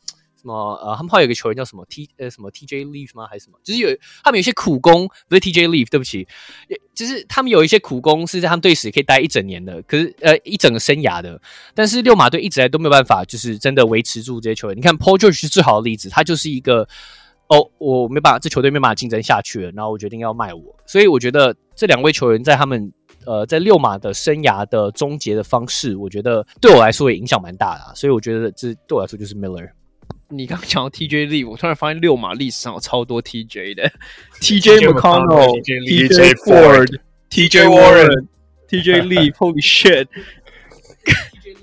什么呃，他们后来有个球员叫什么 T 呃什么 TJ Leaf 吗？还是什么？就是有他们有一些苦工，不是 TJ Leaf，对不起，就是他们有一些苦工是在他们队史可以待一整年的，可是呃一整个生涯的。但是六马队一直来都没有办法，就是真的维持住这些球员。你看 Paul George 是最好的例子，他就是一个哦，我没办法，这球队没办法竞争下去了，然后我决定要卖我。所以我觉得这两位球员在他们呃在六马的生涯的终结的方式，我觉得对我来说也影响蛮大的啊。所以我觉得这对我来说就是 Miller。你刚刚讲到 TJ Leaf，我突然发现六马历史上有超多 TJ 的，TJ McConnell、TJ Ford、TJ Warren、TJ Leaf，Holy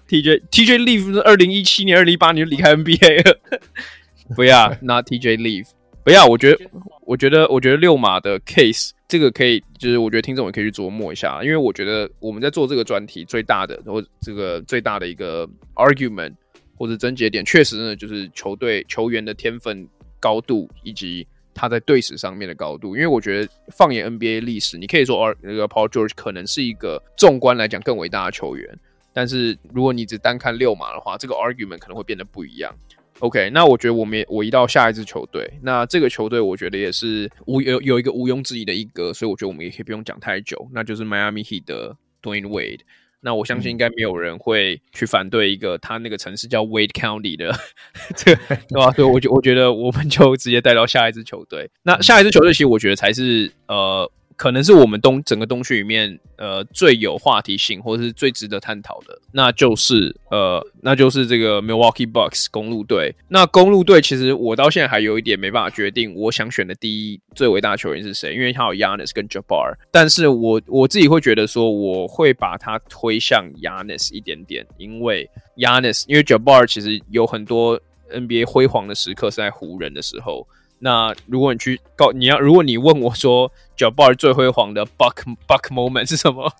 shit！TJ TJ Leave 是二零一七年、二零一八年就离开 NBA 了。不要，拿 TJ Leave，不要。我觉得，我觉得，我觉得六马的 case 这个可以，就是我觉得听众也可以去琢磨一下，因为我觉得我们在做这个专题最大的，或这个最大的一个 argument。或者症结点确实呢，就是球队球员的天分高度，以及他在队史上面的高度。因为我觉得放眼 NBA 历史，你可以说，那个 Paul George 可能是一个纵观来讲更伟大的球员。但是如果你只单看六马的话，这个 argument 可能会变得不一样。OK，那我觉得我们也我移到下一支球队，那这个球队我觉得也是无有有一个毋庸置疑的一哥，所以我觉得我们也可以不用讲太久，那就是 Miami Heat 的 Dwyane Wade。那我相信应该没有人会去反对一个他那个城市叫 Wade County 的 这个，对吧？所以我觉我觉得我们就直接带到下一支球队。那下一支球队其实我觉得才是呃可能是我们东整个东区里面呃最有话题性或者是最值得探讨的，那就是呃那就是这个 Milwaukee Bucks 公鹿队。那公路队其实我到现在还有一点没办法决定我想选的第一最伟大的球员是谁，因为他有 Giannis 跟 Jabbar，但是我我自己会觉得说我会把他推向 Giannis 一点点，因为 Giannis 因为 Jabbar 其实有很多 NBA 辉煌的时刻是在湖人的时候。那如果你去告你要，如果你问我说，Jabbar 最辉煌的 Buck Buck moment 是什么？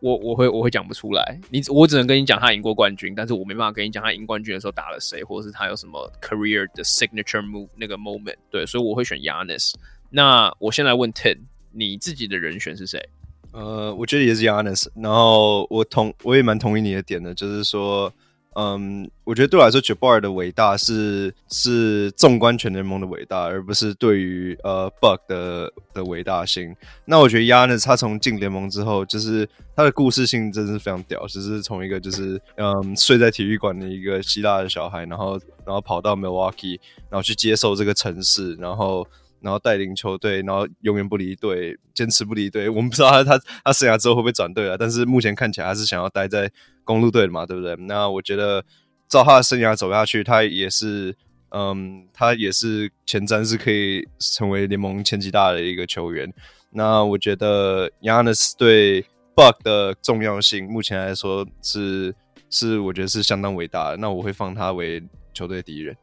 我我会我会讲不出来。你我只能跟你讲他赢过冠军，但是我没办法跟你讲他赢冠军的时候打了谁，或者是他有什么 career 的 signature move 那个 moment。对，所以我会选 Yanis。那我先来问 Ten，你自己的人选是谁？呃，我觉得也是 Yanis。然后我同我也蛮同意你的点的，就是说。嗯，我觉得对我来说，Jabbar 的伟大是是纵观全联盟的伟大，而不是对于呃 Buck 的的伟大性。那我觉得 Giannis 他从进联盟之后，就是他的故事性真的是非常屌，就是从一个就是嗯睡在体育馆的一个希腊的小孩，然后然后跑到 Milwaukee，然后去接受这个城市，然后。然后带领球队，然后永远不离队，坚持不离队。我们不知道他他他生涯之后会不会转队啊？但是目前看起来还是想要待在公路队的嘛，对不对？那我觉得照他的生涯走下去，他也是，嗯，他也是前瞻是可以成为联盟前几大的一个球员。那我觉得 Giannis 对 Buck 的重要性，目前来说是是我觉得是相当伟大的。那我会放他为球队第一人。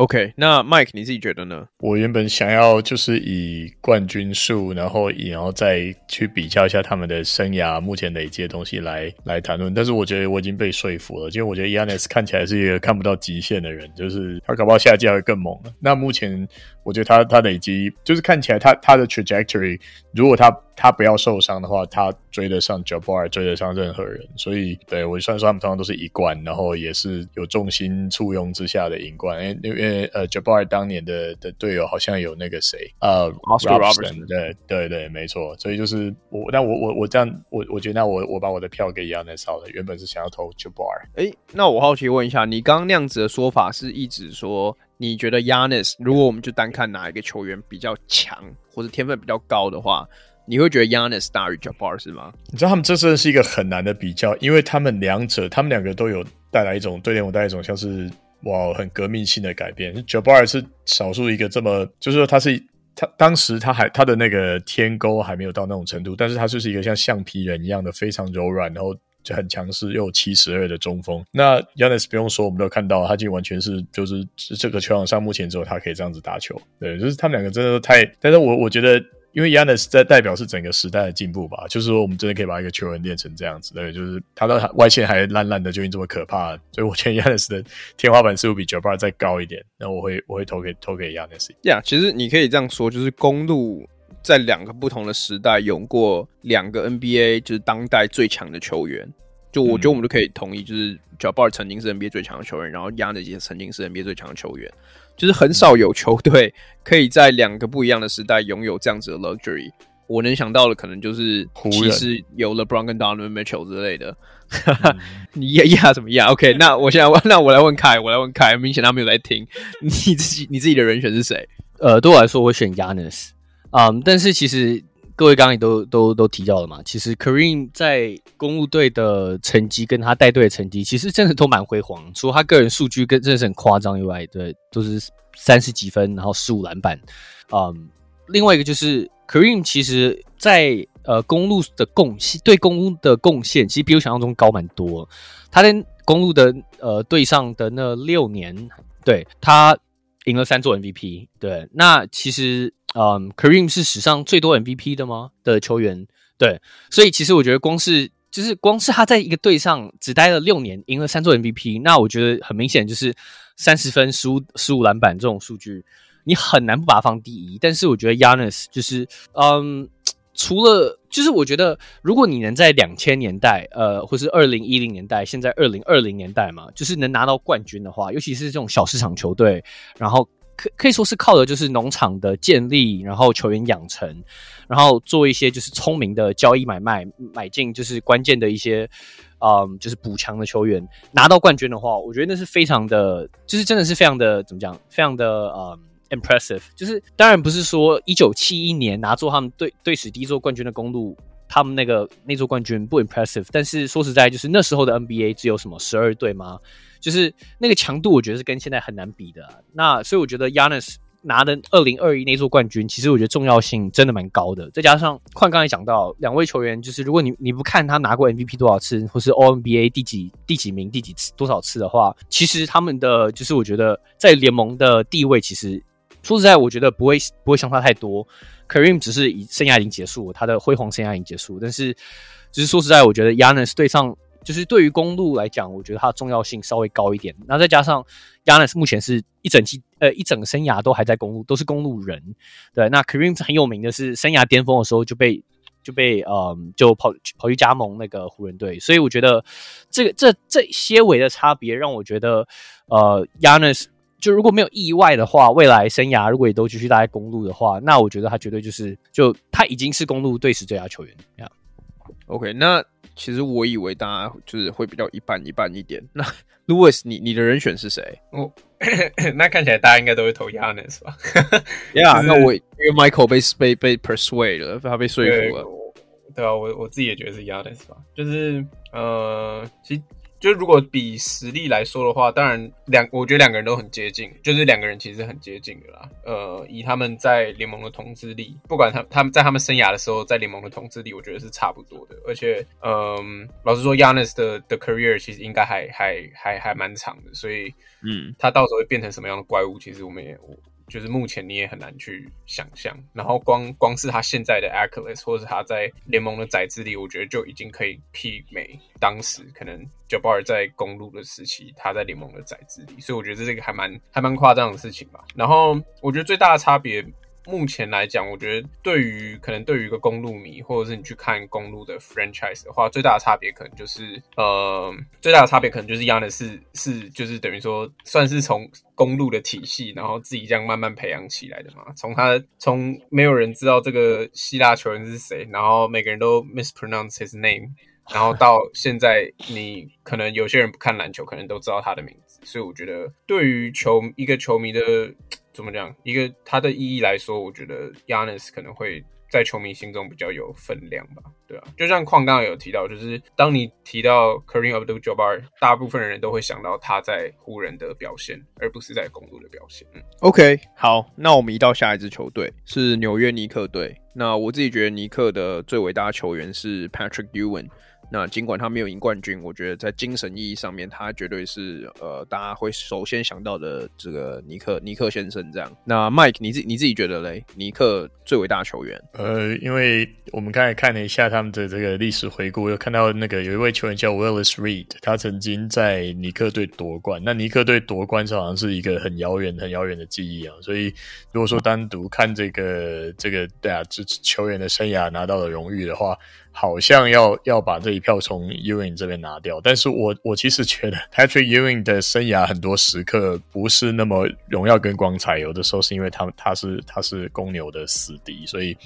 OK，那 Mike 你自己觉得呢？我原本想要就是以冠军数，然后然后再去比较一下他们的生涯目前累积的东西来来谈论，但是我觉得我已经被说服了，因为我觉得 Giannis 看起来是一个看不到极限的人，就是他搞不好下届会更猛。那目前我觉得他他累积就是看起来他他的 trajectory，如果他他不要受伤的话，他追得上 Jabbar，追得上任何人。所以，对我算说他们通常都是一冠，然后也是有重心簇拥之下的赢冠。因为因为呃，Jabbar 当年的的队友好像有那个谁呃 Oscar Robertson，对对对，没错。所以就是我，那我我我这样，我我觉得那我我把我的票给 Giannis 好了。原本是想要投 Jabbar。哎，那我好奇问一下，你刚刚那样子的说法是一直说，你觉得 Giannis 如果我们就单看哪一个球员比较强，或者天分比较高的话？你会觉得 Yanis 大于 Jabbar 是吗？你知道他们这真的是一个很难的比较，因为他们两者，他们两个都有带来一种对联盟带来一种像是哇很革命性的改变。Jabbar 是少数一个这么，就是说他是他当时他还他的那个天勾还没有到那种程度，但是他就是一个像橡皮人一样的非常柔软，然后就很强势又有七十二的中锋。那 Yanis 不用说，我们都看到他就完全是就是这个球场上目前只有他可以这样子打球。对，就是他们两个真的都太，但是我我觉得。因为 Giannis 在代表是整个时代的进步吧，就是说我们真的可以把一个球员练成这样子，对，就是他的外线还烂烂的，就已经这么可怕，所以我觉得 Giannis 的天花板似乎比 Jabbar 再高一点，那我会我会投给投给 Giannis。呀，yeah, 其实你可以这样说，就是公路在两个不同的时代有过两个 NBA 就是当代最强的球员，就我觉得我们都可以同意，就是 Jabbar 曾经是 NBA 最强的球员，然后 Giannis 也曾经是 NBA 最强的球员。就是很少有球队可以在两个不一样的时代拥有这样子的 luxury。我能想到的可能就是，其实有了 LeBron 跟 Donovan Mitchell 之类的。嗯、你压压怎么样？OK，那我现在问，那我来问凯，我来问凯。明显他没有在听。你自己你自己的人选是谁？呃，对我来说，我选 Giannis。嗯，但是其实。各位刚刚也都都都提到了嘛，其实 Kareem 在公路队的成绩跟他带队的成绩，其实真的都蛮辉煌。除了他个人数据跟真的是很夸张以外，对，都是三十几分，然后十五篮板。嗯，另外一个就是 Kareem 其实在呃公路的贡献，对公路的贡献其实比我想象中高蛮多。他在公路的呃队上的那六年，对，他赢了三座 MVP。对，那其实。嗯、，Kareem 是史上最多 MVP 的吗？的球员，对，所以其实我觉得光是就是光是他在一个队上只待了六年，赢了三座 MVP，那我觉得很明显就是三十分、十五十五篮板这种数据，你很难不把他放第一。但是我觉得 Yanis 就是，嗯，除了就是我觉得如果你能在两千年代，呃，或是二零一零年代，现在二零二零年代嘛，就是能拿到冠军的话，尤其是这种小市场球队，然后。可可以说是靠的就是农场的建立，然后球员养成，然后做一些就是聪明的交易买卖，买进就是关键的一些，嗯，就是补强的球员拿到冠军的话，我觉得那是非常的，就是真的是非常的怎么讲，非常的嗯 impressive，就是当然不是说一九七一年拿做他们队队史第一座冠军的公路，他们那个那座冠军不 impressive，但是说实在，就是那时候的 NBA 只有什么十二队吗？就是那个强度，我觉得是跟现在很难比的。那所以我觉得 Yanis 拿的二零二一那座冠军，其实我觉得重要性真的蛮高的。再加上宽刚才讲到两位球员，就是如果你你不看他拿过 MVP 多少次，或是 All NBA 第几第几名第几次多少次的话，其实他们的就是我觉得在联盟的地位，其实说实在，我觉得不会不会相差太多。Kareem 只是以生涯已经结束，他的辉煌生涯已经结束，但是只是说实在，我觉得 Yanis 对上。就是对于公路来讲，我觉得它的重要性稍微高一点。那再加上 Yanis 目前是一整季呃一整个生涯都还在公路，都是公路人。对，那 Kareem 很有名的是生涯巅峰的时候就被就被嗯就跑跑去加盟那个湖人队。所以我觉得这个这这些微的差别让我觉得呃 Yanis 就如果没有意外的话，未来生涯如果也都继续待在公路的话，那我觉得他绝对就是就他已经是公路队史最佳球员。OK，那。其实我以为大家就是会比较一半一半一点。那 Louis，你你的人选是谁？哦，那看起来大家应该都会投 Giannis 吧？Yeah，那我因为 Michael 被被被 persuade 了，他被说服了。对，啊，我我自己也觉得是 Giannis 吧。就是呃，其实。就如果比实力来说的话，当然两，我觉得两个人都很接近，就是两个人其实很接近的啦。呃，以他们在联盟的统治力，不管他他们在他们生涯的时候在联盟的统治力，我觉得是差不多的。而且，嗯、呃，老实说，Giannis 的的 career 其实应该还还还还蛮长的，所以，嗯，他到时候会变成什么样的怪物，其实我们也。就是目前你也很难去想象，然后光光是他现在的 accolades 或者是他在联盟的载资力，我觉得就已经可以媲美当时可能 jabr 在公路的时期他在联盟的载资力，所以我觉得这是一个还蛮还蛮夸张的事情吧。然后我觉得最大的差别。目前来讲，我觉得对于可能对于一个公路迷，或者是你去看公路的 franchise 的话，最大的差别可能就是，呃，最大的差别可能就是 Giannis 是是就是等于说算是从公路的体系，然后自己这样慢慢培养起来的嘛。从他从没有人知道这个希腊球员是谁，然后每个人都 mispronounce his name，然后到现在你可能有些人不看篮球，可能都知道他的名字。所以我觉得对于球一个球迷的。怎么讲？一个它的意义来说，我觉得 Giannis 可能会在球迷心中比较有分量吧。对啊，就像矿刚刚有提到，就是当你提到 Kareem Abdul-Jabbar，大部分人都会想到他在湖人的表现，而不是在公鹿的表现。嗯，OK，好，那我们移到下一支球队是纽约尼克队。那我自己觉得尼克的最伟大的球员是 Patrick Ewing。那尽管他没有赢冠军，我觉得在精神意义上面，他绝对是呃，大家会首先想到的这个尼克尼克先生这样。那 Mike，你自你自己觉得嘞？尼克最伟大球员？呃，因为我们刚才看了一下他们的这个历史回顾，又看到那个有一位球员叫 Willis Reed，他曾经在尼克队夺冠。那尼克队夺冠好像是一个很遥远、很遥远的记忆啊。所以如果说单独看这个这个对啊，这球员的生涯拿到了荣誉的话。好像要要把这一票从 Ewing 这边拿掉，但是我我其实觉得 Patrick Ewing 的生涯很多时刻不是那么荣耀跟光彩，有的时候是因为他他是他是公牛的死敌，所以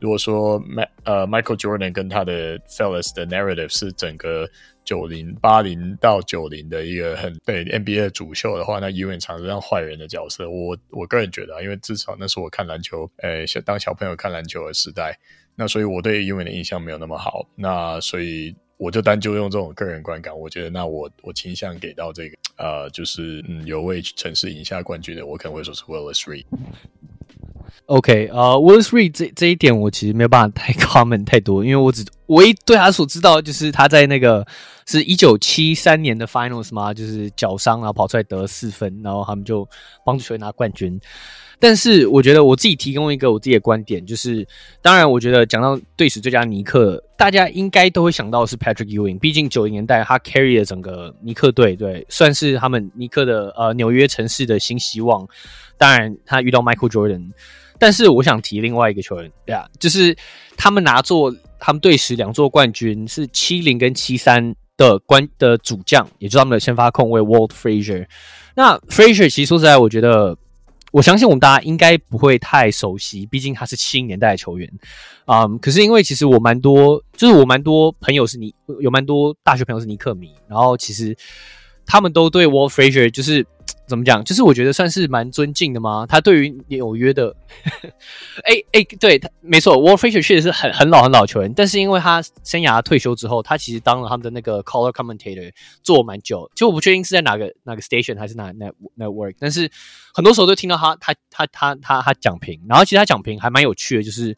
如果说 m 呃 Michael Jordan 跟他的 Fellas 的 narrative 是整个九零八零到九零的一个很对 NBA 的主秀的话，那 Ewing 常常当坏人的角色。我我个人觉得，啊因为至少那是我看篮球，呃，小当小朋友看篮球的时代。那所以我对英文的印象没有那么好，那所以我就单就用这种个人观感，我觉得那我我倾向给到这个呃，就是嗯有位城市赢下冠军的，我可能会说是 Willis Reed。OK，呃，Willis Reed 这这一点我其实没有办法太 comment 太多，因为我只唯一对他所知道就是他在那个是一九七三年的 Finals 嘛，就是脚伤然后跑出来得了四分，然后他们就帮助球队拿冠军。但是我觉得我自己提供一个我自己的观点，就是当然我觉得讲到队史最佳尼克，大家应该都会想到是 Patrick Ewing，毕竟九零年代他 carry 了整个尼克队，对，算是他们尼克的呃纽约城市的新希望。当然他遇到 Michael Jordan，但是我想提另外一个球员，对啊，就是他们拿做他们队史两座冠军是七零跟七三的关的主将，也就是他们的先发控卫 Walt Frazier。那 Frazier 其实说实在，我觉得。我相信我们大家应该不会太熟悉，毕竟他是七零年代的球员，嗯，可是因为其实我蛮多，就是我蛮多朋友是尼，有蛮多大学朋友是尼克迷，然后其实他们都对 Walt Frazier 就是怎么讲？就是我觉得算是蛮尊敬的吗？他对于纽约的，哎哎、对他没错，Walt Frazier 确实是很很老很老球员，但是因为他生涯退休之后，他其实当了他们的那个 color commentator 做蛮久，其实我不确定是在哪个哪个 station 还是哪哪 network，但是很多时候都听到他他他他他他讲评，然后其实他讲评还蛮有趣的，就是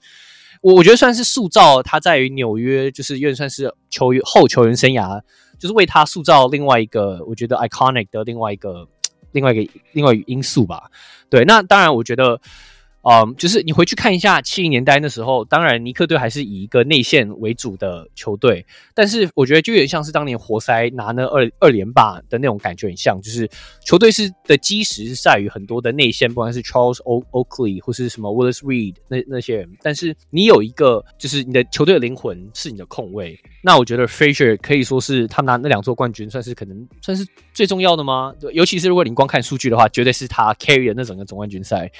我我觉得算是塑造他在于纽约，就是有点算是球员后球员生涯。就是为他塑造另外一个，我觉得 iconic 的另外一个，另外一个，另外一个因素吧。对，那当然，我觉得。嗯，就是你回去看一下七零年代那时候，当然尼克队还是以一个内线为主的球队，但是我觉得就有点像是当年活塞拿那二二连霸的那种感觉很像，就是球队是的基石是在于很多的内线，不管是 Charles Oakley 或是什么 Willis Reed 那那些人，但是你有一个就是你的球队的灵魂是你的控卫，那我觉得 Frazier 可以说是他拿那两座冠军算是可能算是最重要的吗？尤其是如果你光看数据的话，绝对是他 carry 的那整个总冠军赛。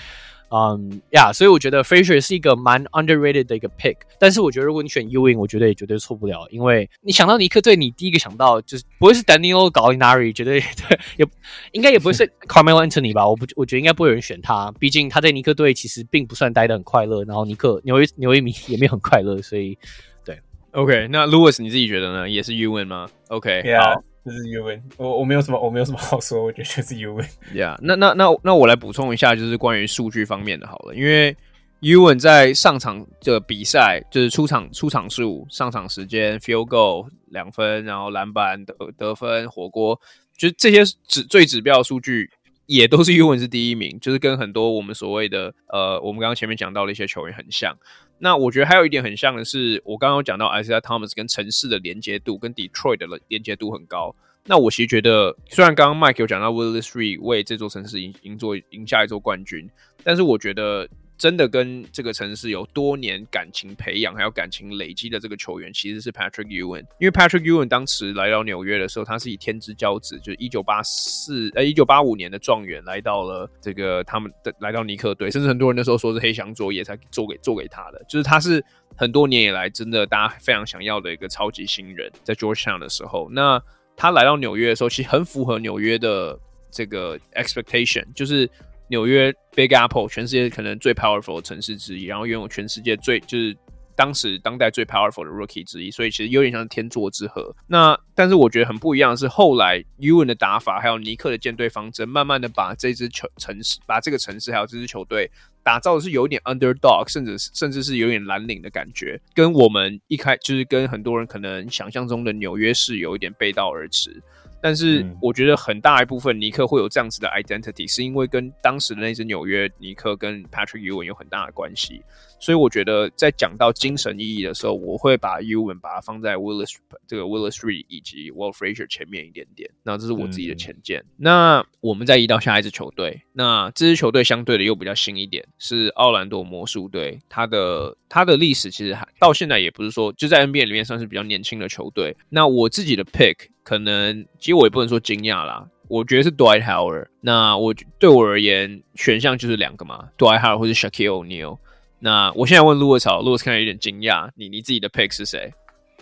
嗯呀，所以我觉得 Frasier 是一个蛮 underrated 的一个 pick，但是我觉得如果你选 Ewing，我觉得也绝对错不了，因为你想到尼克队，你第一个想到就是不会是 Danilo Gallinari，绝对对，也应该也不会是 Carmelo Anthony 吧？我不，我觉得应该不会有人选他，毕竟他在尼克队其实并不算待得很快乐，然后尼克纽约纽约米 也没有很快乐，所以对。OK，那 Louis 你自己觉得呢？也是 Ewing 吗？OK，Yeah. 好。就是 U N，我我没有什么，我没有什么好说，我觉得就是 U N。Yeah，那那那那我来补充一下，就是关于数据方面的好了，因为 U N 在上场的比赛，就是出场出场数、上场时间、Field Goal 两分，然后篮板得得分、火锅，就这些指最指标数据，也都是 Ewing 是第一名，就是跟很多我们所谓的呃，我们刚刚前面讲到的一些球员很像。那我觉得还有一点很像的是，我刚刚有讲到 Isaiah Thomas 跟城市的连接度，跟 Detroit 的连接度很高。那我其实觉得，虽然刚刚 Mike 有讲到 Willis Reed 为这座城市赢赢做赢下一座冠军，但是我觉得。真的跟这个城市有多年感情培养，还有感情累积的这个球员，其实是 Patrick Ewen。因为 Patrick Ewen 当时来到纽约的时候，他是以天之骄子，就是一九八四呃一九八五年的状元，来到了这个他们的来到尼克队，甚至很多人那时候说是黑箱作业才做给做给他的，就是他是很多年以来真的大家非常想要的一个超级新人，在 Georgetown 的时候，那他来到纽约的时候，其实很符合纽约的这个 expectation，就是。纽约 Big Apple，全世界可能最 powerful 的城市之一，然后拥有全世界最就是当时当代最 powerful 的 Rookie 之一，所以其实有点像天作之合。那但是我觉得很不一样的是，后来 Ewing 的打法还有尼克的建队方针，慢慢的把这支球城市，把这个城市还有这支球队打造的是有点 underdog，甚至甚至是有点蓝领的感觉，跟我们一开就是跟很多人可能想象中的纽约市有一点背道而驰。但是我觉得很大一部分尼克会有这样子的 identity，是因为跟当时的那只纽约尼克跟 Patrick Ewing 有很大的关系。所以我觉得在讲到精神意义的时候，我会把 Ewing 把它放在 Willis 这个 Willis Reed 以及 Wall Frasier 前面一点点。那这是我自己的浅见。嗯、那我们再移到下一支球队，那这支球队相对的又比较新一点，是奥兰多魔术队。它的它的历史其实还到现在也不是说就在 NBA 里面算是比较年轻的球队。那我自己的 pick 可能其实我也不能说惊讶啦，我觉得是 Dwight Howard。那我对我而言选项就是两个嘛，Dwight Howard 或者 Shaquille O'Neal。那我现在问卢克草，卢克看起来有点惊讶。你你自己的 pick 是谁？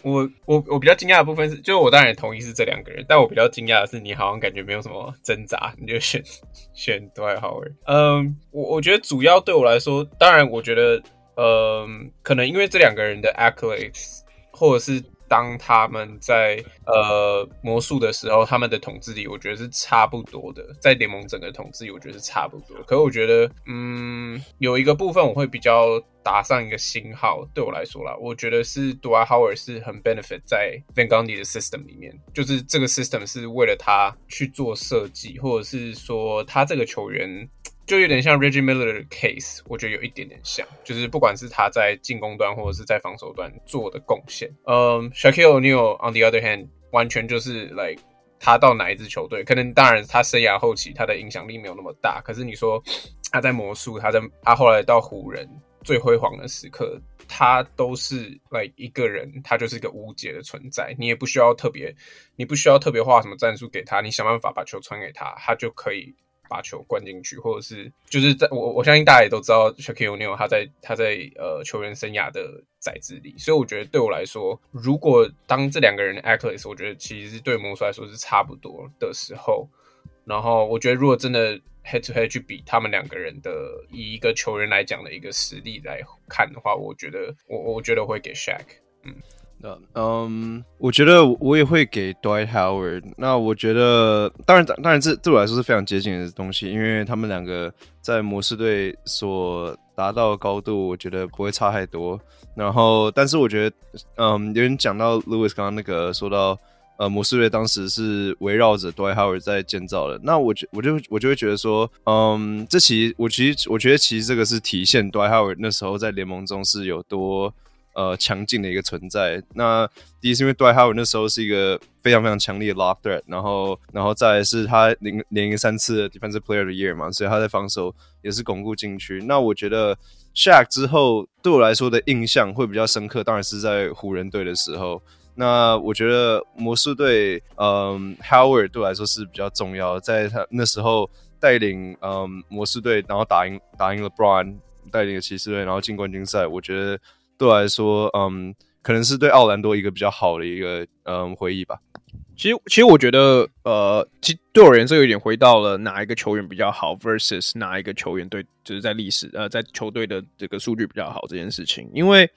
我我我比较惊讶的部分是，就我当然同意是这两个人，但我比较惊讶的是，你好像感觉没有什么挣扎，你就选 选对好了。嗯，我我觉得主要对我来说，当然我觉得，嗯，可能因为这两个人的 accolades，或者是。当他们在呃魔术的时候，他们的统治力我觉得是差不多的，在联盟整个统治力我觉得是差不多。可是我觉得，嗯，有一个部分我会比较打上一个星号，对我来说啦，我觉得是 d w i g h o w a r d 是很 benefit 在 Van Gundy 的 system 里面，就是这个 system 是为了他去做设计，或者是说他这个球员。就有点像 Reggie Miller 的 case，我觉得有一点点像，就是不管是他在进攻端或者是在防守端做的贡献。嗯、um,，Shaquille O'Neal on the other hand，完全就是 like 他到哪一支球队，可能当然他生涯后期他的影响力没有那么大，可是你说他在魔术，他在他后来到湖人最辉煌的时刻，他都是 like 一个人，他就是一个无解的存在，你也不需要特别，你不需要特别画什么战术给他，你想办法把球传给他，他就可以。把球灌进去，或者是就是在我我相信大家也都知道 s h a q i l l O'Neal 他在他在呃球员生涯的宰制力，所以我觉得对我来说，如果当这两个人的 accolades 我觉得其实对魔术来说是差不多的时候，然后我觉得如果真的 head to head 去比他们两个人的以一个球员来讲的一个实力来看的话，我觉得我我觉得会给 Shaq。嗯。嗯我觉得我也会给 Dwight Howard。那我觉得，当然，当然，这对我来说是非常接近的东西，因为他们两个在魔术队所达到的高度，我觉得不会差太多。然后，但是我觉得，嗯，有人讲到 Lewis 刚刚那个说到，呃，魔术队当时是围绕着 Dwight Howard 在建造的。那我觉，我就我就会觉得说，嗯，这其实，我其实我觉得其实这个是体现 Dwight Howard 那时候在联盟中是有多。呃，强劲的一个存在。那第一是因为 Dwight Howard 那时候是一个非常非常强力的 lob threat，然后，然后再来是他连连赢三次 Defensive Player 的 Year 嘛，所以他在防守也是巩固禁区。那我觉得 Shaq 之后对我来说的印象会比较深刻，当然是在湖人队的时候。那我觉得魔术队，嗯，Howard 对我来说是比较重要，在他那时候带领嗯魔术队，然后打赢打赢了 LeBron，带领了骑士队，然后进冠军赛，我觉得。对我来说，嗯，可能是对奥兰多一个比较好的一个嗯回忆吧。其实，其实我觉得，呃，其对我而言，这有点回到了哪一个球员比较好 versus 哪一个球员对，就是在历史呃，在球队的这个数据比较好这件事情。因为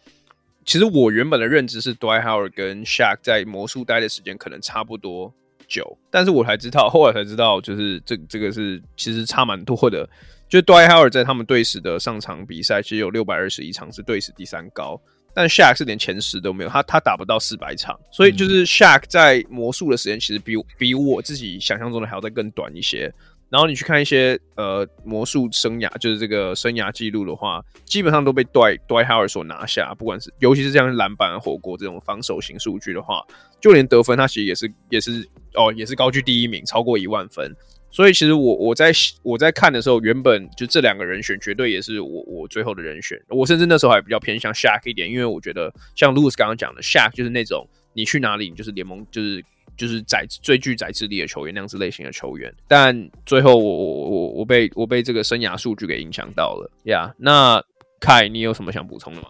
其实我原本的认知是 d w y Howard 跟 Shaq 在魔术待的时间可能差不多久，但是我才知道，后来才知道，就是这这个是其实差蛮多的。就 Dwight Howard 在他们队史的上场比赛，其实有六百二十一场，是队史第三高。但 Shaq 是连前十都没有，他他打不到四百场，所以就是 Shaq 在魔术的时间，其实比比我自己想象中的还要再更短一些。然后你去看一些呃魔术生涯，就是这个生涯记录的话，基本上都被 Dwight Dwight Howard 所拿下。不管是尤其是这样篮板、火锅这种防守型数据的话，就连得分，他其实也是也是哦也是高居第一名，超过一万分。所以其实我我在我在看的时候，原本就这两个人选绝对也是我我最后的人选。我甚至那时候还比较偏向 Shaq 一点，因为我觉得像 Louis 刚刚讲的，Shaq 就是那种你去哪里你就是联盟就是就是载最具载智力的球员那样子类型的球员。但最后我我我我被我被这个生涯数据给影响到了呀。Yeah, 那凯，你有什么想补充的吗？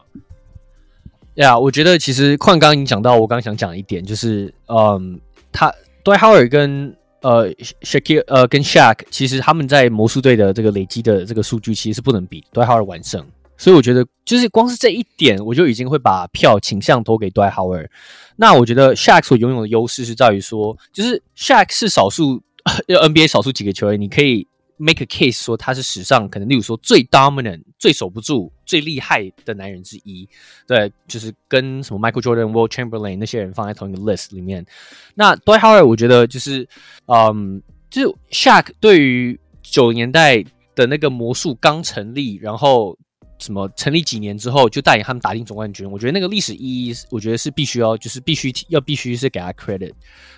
呀我觉得其实矿刚影响到我刚想讲一点，就是嗯，他 Dwight Howard 跟呃，Shake 呃跟 Shaq 其实他们在魔术队的这个累积的这个数据其实是不能比 d w i h a r 完胜。所以我觉得就是光是这一点，我就已经会把票倾向投给 d w i h a r。那我觉得 Shaq 所拥有的优势是在于说，就是 Shaq 是少数 NBA 少数几个球员，你可以。Make a case 说他是史上可能，例如说最 dominant、最守不住、最厉害的男人之一，对，就是跟什么 Michael Jordan、Will Chamberlain 那些人放在同一个 list 里面。那 d w y Howard 我觉得就是，嗯，就 Shaq 对于九零年代的那个魔术刚成立，然后。什么成立几年之后就带领他们打进总冠军？我觉得那个历史意义，我觉得是必须要，就是必须要必须是给他 credit，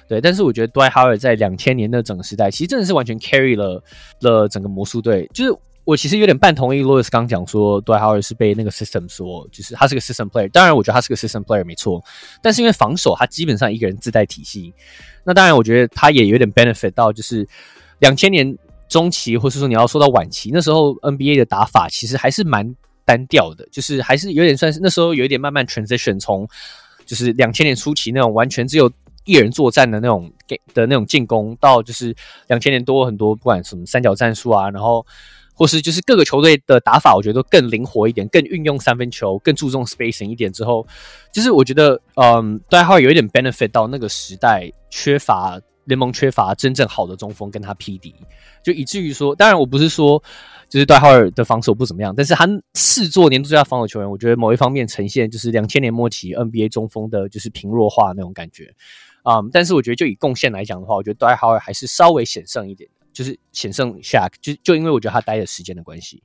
对。但是我觉得 Dwight Howard 在两千年的整个时代，其实真的是完全 carry 了了整个魔术队。就是我其实有点半同意 Louis 刚讲说 Dwight Howard 是被那个 system 说，就是他是个 system player。当然，我觉得他是个 system player 没错。但是因为防守，他基本上一个人自带体系。那当然，我觉得他也有点 benefit 到，就是两千年中期，或是说你要说到晚期，那时候 NBA 的打法其实还是蛮。单调的，就是还是有点算是那时候有一点慢慢 transition，从就是两千年初期那种完全只有一人作战的那种给的那种进攻，到就是两千年多很多，不管什么三角战术啊，然后或是就是各个球队的打法，我觉得都更灵活一点，更运用三分球，更注重 spacing 一点之后，就是我觉得嗯，大家会有一点 benefit 到那个时代缺乏联盟缺乏真正好的中锋跟他匹敌，就以至于说，当然我不是说。就是戴浩尔的防守不怎么样，但是他视作年度最佳防守球员，我觉得某一方面呈现就是两千年末期 NBA 中锋的就是平弱化那种感觉啊、但是我觉得就以贡献来讲的话，我觉得戴浩尔还是稍微险胜一点，就是险胜 Shaq，就就因为我觉得他待的时间的关系。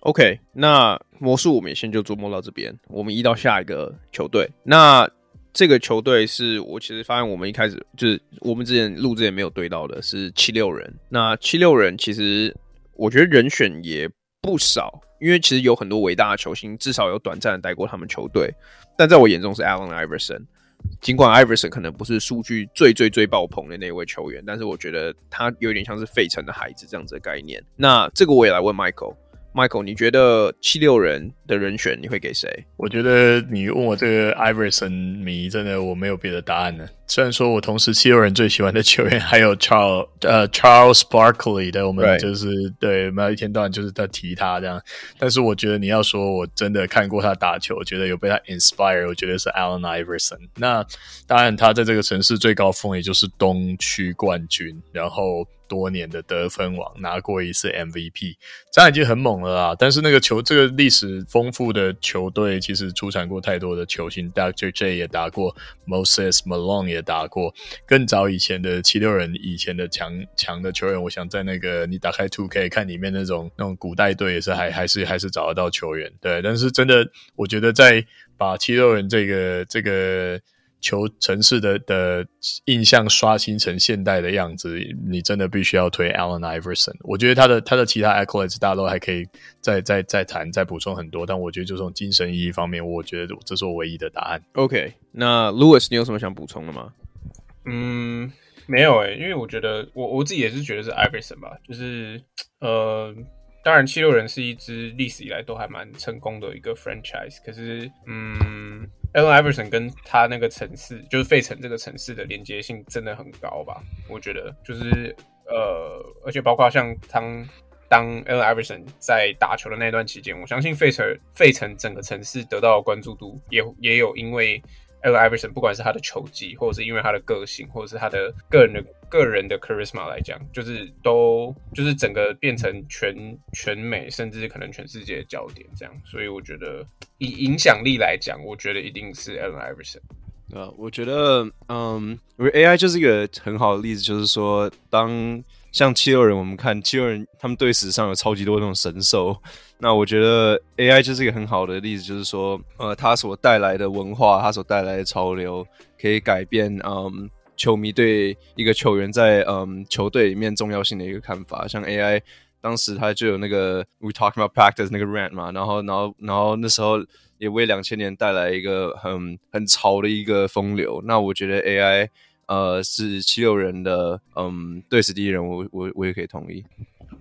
OK，那魔术我们也先就琢磨到这边，我们移到下一个球队。那这个球队是我其实发现我们一开始就是我们之前录之前没有对到的是七六人。那七六人其实。我觉得人选也不少，因为其实有很多伟大的球星，至少有短暂的带过他们球队。但在我眼中是 Allen Iverson，尽管 Iverson 可能不是数据最最最爆棚的那位球员，但是我觉得他有点像是费城的孩子这样子的概念。那这个我也来问 Michael Michael，你觉得七六人的人选你会给谁？我觉得你问我这个 Iverson 迷，真的我没有别的答案呢。虽然说我同时七六人最喜欢的球员还有 Charles 呃 Charles Barkley 的，我们就是 Right. 对，没有一天到晚就是在提他这样。但是我觉得你要说我真的看过他打球，我觉得有被他 inspire，我觉得是 Allen Iverson。那当然他在这个城市最高峰也就是东区冠军，然后。多年的得分王，拿过一次 MVP，这样已经很猛了啦。但是那个球，这个历史丰富的球队，其实出产过太多的球星，Dr. J 也打过，Moses Malone 也打过，更早以前的七六人以前的强强的球员，我想在那个你打开 2K 看里面那种那种古代队也是还还是还是找得到球员。对，但是真的，我觉得在把七六人这个这个。球城市的的印象刷新成现代的样子，你真的必须要推 Allen Iverson。我觉得他的他的其他 accolades 大家都还可以再再再谈再补充很多，但我觉得就从精神意义方面，我觉得这是我唯一的答案。OK，那 Louis，你有什么想补充的吗？嗯，没有诶、欸，因为我觉得我我自己也是觉得是 Iverson 吧，就是呃，当然七六人是一支历史以来都还蛮成功的一个 franchise，可是嗯。Elon Iverson 跟他那个城市，就是费城这个城市的连接性真的很高吧？我觉得，就是呃，而且包括像当当 Allen Iverson 在打球的那段期间，我相信费城费城整个城市得到关注度也也有因为。Allen Iverson 不管是他的球技，或者是因为他的个性，或者是他的个人的个人的 charisma 来讲，就是都就是整个变成全全美，甚至可能全世界的焦点这样。所以我觉得以影响力来讲，我觉得一定是 Allen Iverson。我觉得，嗯，因为 AI 就是一个很好的例子，就是说，当像七六人，我们看七六人，他们队史上有超级多那种神兽。那我觉得 AI 就是一个很好的例子，就是说，呃，它所带来的文化，它所带来的潮流，可以改变，嗯，球迷对一个球员在嗯球队里面重要性的一个看法。像 AI 当时他就有那个 We talking about practice 那个 rant 嘛，然后，然后，然后那时候也为两千年带来一个很很潮的一个风流。那我觉得 AI 呃是七六人的嗯队史第一人，我我我也可以同意。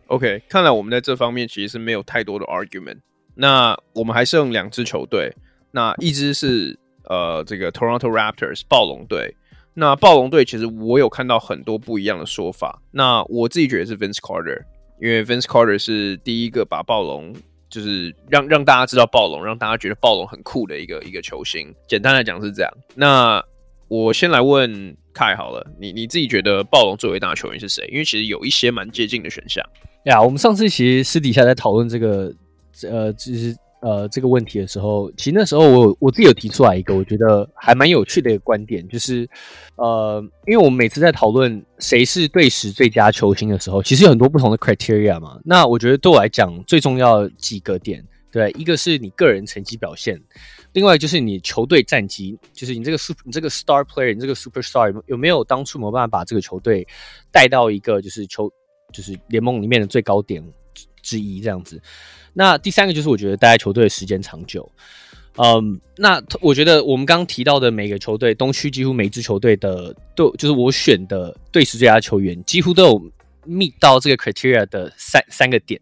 OK，看来我们在这方面其实是没有太多的 argument。那我们还剩两支球队，那一支是呃这个 Toronto Raptors 暴龙队。那暴龙队其实我有看到很多不一样的说法。那我自己觉得是 Vince Carter，因为 Vince Carter 是第一个把暴龙就是让让大家知道暴龙，让大家觉得暴龙很酷的一个一个球星。简单来讲是这样。那我先来问凯好了，你你自己觉得暴龙最伟大的球员是谁？因为其实有一些蛮接近的选项。呀我们上次其实私底下在讨论这个，呃，就是呃这个问题的时候，其实那时候我我自己有提出来一个我觉得还蛮有趣的一个观点，就是呃，因为我们每次在讨论谁是队史最佳球星的时候，其实有很多不同的 criteria 嘛。那我觉得对我来讲最重要几个点，对，一个是你个人成绩表现，另外就是你球队战绩，就是你这个 super 你这个 star player，你这个 superstar 有没有当初没有办法把这个球队带到一个就是球。就是联盟里面的最高点之一这样子。那第三个就是我觉得待在球队的时间长久。嗯，那我觉得我们刚刚提到的每个球队，东区几乎每支球队的都就是我选的队史最佳球员，几乎都有 meet 到这个 criteria 的三三个点。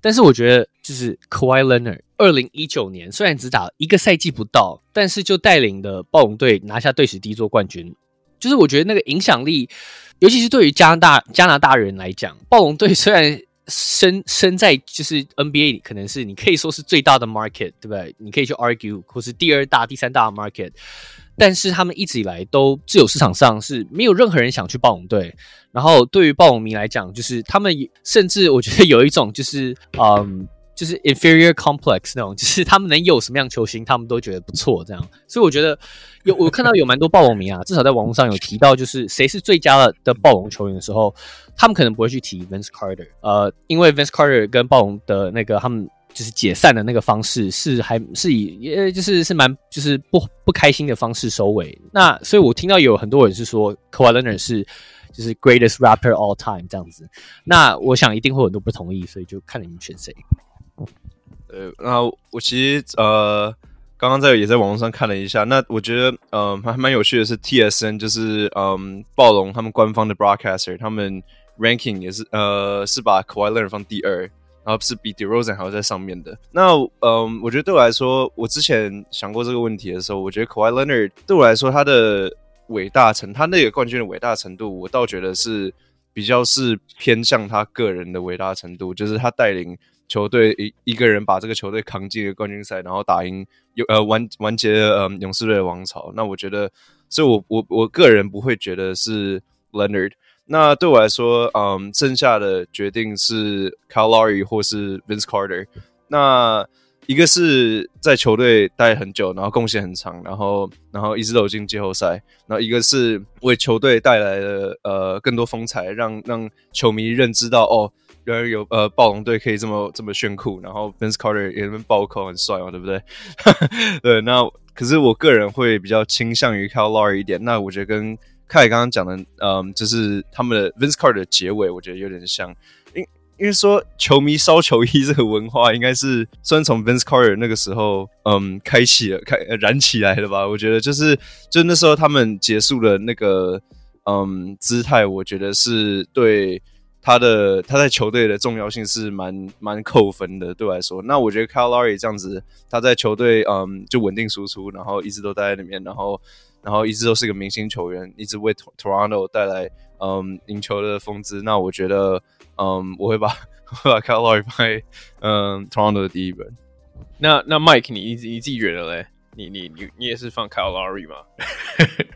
但是我觉得就是 Kawhi Leonard，二零一九年虽然只打一个赛季不到，但是就带领的暴龙队拿下队史第一座冠军。就是我觉得那个影响力。尤其是对于加拿大加拿大人来讲，暴龙队虽然身身在就是 NBA 里，可能是你可以说是最大的 market，对不对？你可以去 argue，或是第二大、第三大的 market，但是他们一直以来都自由市场上是没有任何人想去暴龙队。然后对于暴龙迷来讲，就是他们甚至我觉得有一种就是嗯。就是 inferior complex 那种，就是他们能有什么样球星，他们都觉得不错，这样。所以我觉得有我看到有蛮多暴龙迷啊，至少在网络上有提到，就是谁是最佳的暴龙球员的时候，他们可能不会去提 Vince Carter，呃，因为 Vince Carter 跟暴龙的那个他们就是解散的那个方式是还是以呃就是是蛮就是不不开心的方式收尾。那所以我听到有很多人是说 Kawh Leonard 是就是 greatest rapper all time 这样子。那我想一定会有很多不同意，所以就看你们选谁。呃，那我其实呃，刚刚在也在网络上看了一下，那我觉得呃还蛮有趣的是 TSN，就是嗯暴龙他们官方的 broadcaster，他们 ranking 也是呃是把 Kawhi Leonard 放第二，然后是比 DeRozan 还要在上面的。那嗯，我觉得对我来说，我之前想过这个问题的时候，我觉得 k a w i Leonard 对我来说，他的伟大程，他那个冠军的伟大程度，我倒觉得是比较是偏向他个人的伟大程度，就是他带领球队一一个人把这个球队扛进了冠军赛，然后打赢有呃完完结了呃勇士队的王朝。那我觉得，所以我我我个人不会觉得是 Leonard。那对我来说，嗯，剩下的决定是 Kyle Lowry 或是 Vince Carter。那一个是在球队待很久，然后贡献很长，然后然后一直都进季后赛。然后一个是为球队带来了呃更多风采，让让球迷认知到哦，原来有呃暴龙队可以这么这么炫酷。然后 Vince Carter 也能暴扣很帅嘛，对不对？对，那可是我个人会比较倾向于 Kyle Lowry 一点。那我觉得跟凯刚刚讲的，嗯，就是他们的 Vince Carter 的结尾，我觉得有点像。因因为说球迷烧球衣这个文化，应该是算从 Vince Carter 那个时候，嗯，开启了，开燃起来了吧？我觉得就是，就那时候他们结束了那个，嗯，姿态，我觉得是对他的他在球队的重要性是蛮蛮扣分的，对我来说。那我觉得 Kyle Lowry 这样子，他在球队，嗯，就稳定输出，然后一直都待在里面，然后然后一直都是个明星球员，一直为 Toronto 带来，嗯，赢球的风姿。那我觉得。嗯，我会把 我会把 Kyle Lowry 放在嗯 Toronto 的第一轮。那那 Mike，你你你自己觉得嘞？你你你你也是放 Kyle Lowry 吗？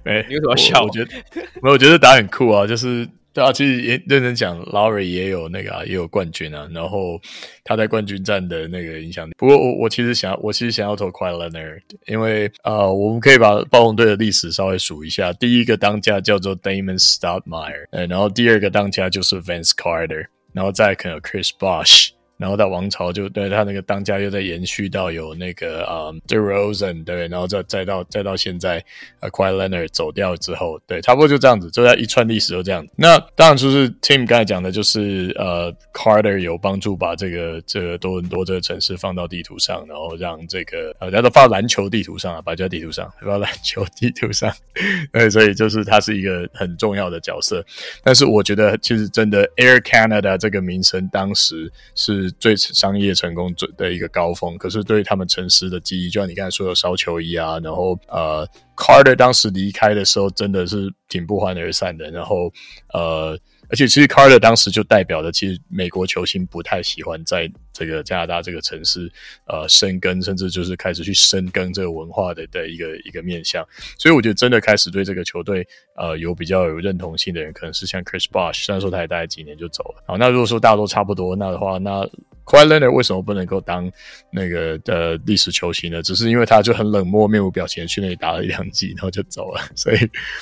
没，你为什么要笑？我觉得 没有，我觉得打很酷啊，就是。对啊，其实也认真讲，Lowry 也有那个啊，也有冠军啊。然后他在冠军战的那个影响力。不过我我其实想，我其实想要投快 Leonard，因为呃，我们可以把暴龙队的历史稍微数一下。第一个当家叫做 Damon Stoudemire，呃，然后第二个当家就是 Vance Carter，然后再可能有 Chris Bosh。然后到王朝就对他那个当家又在延续到有那个啊、um, DeRozan 对，然后再再到再到现在呃 Kawhi Leonard 走掉之后，对，差不多就这样子，就在一串历史都这样。那当然就是 Tim 刚才讲的，就是呃 Carter 有帮助把这个这个多伦多这个城市放到地图上，然后让这个呃大家都放到篮球地图上啊，把这地图上 放到篮球地图上，对，所以就是他是一个很重要的角色。但是我觉得其实真的 Air Canada 这个名称当时是。最商业成功最的一个高峰，可是对他们城市的记忆，就像你刚才说的烧球衣啊，然后呃，Carter 当时离开的时候真的是挺不欢而散的，然后呃。而且其实 Carter 当时就代表着，其实美国球星不太喜欢在这个加拿大这个城市呃深耕，甚至就是开始去深耕这个文化的的一个一个面向。所以我觉得真的开始对这个球队呃有比较有认同性的人，可能是像 Chris Bosh，虽然说他也待了几年就走了。好，那如果说大家都差不多，那的话，那 Kawhi Leonard 为什么不能够当那个呃历史球星呢？只是因为他就很冷漠、面无表情去那里打了一两季，然后就走了。所以，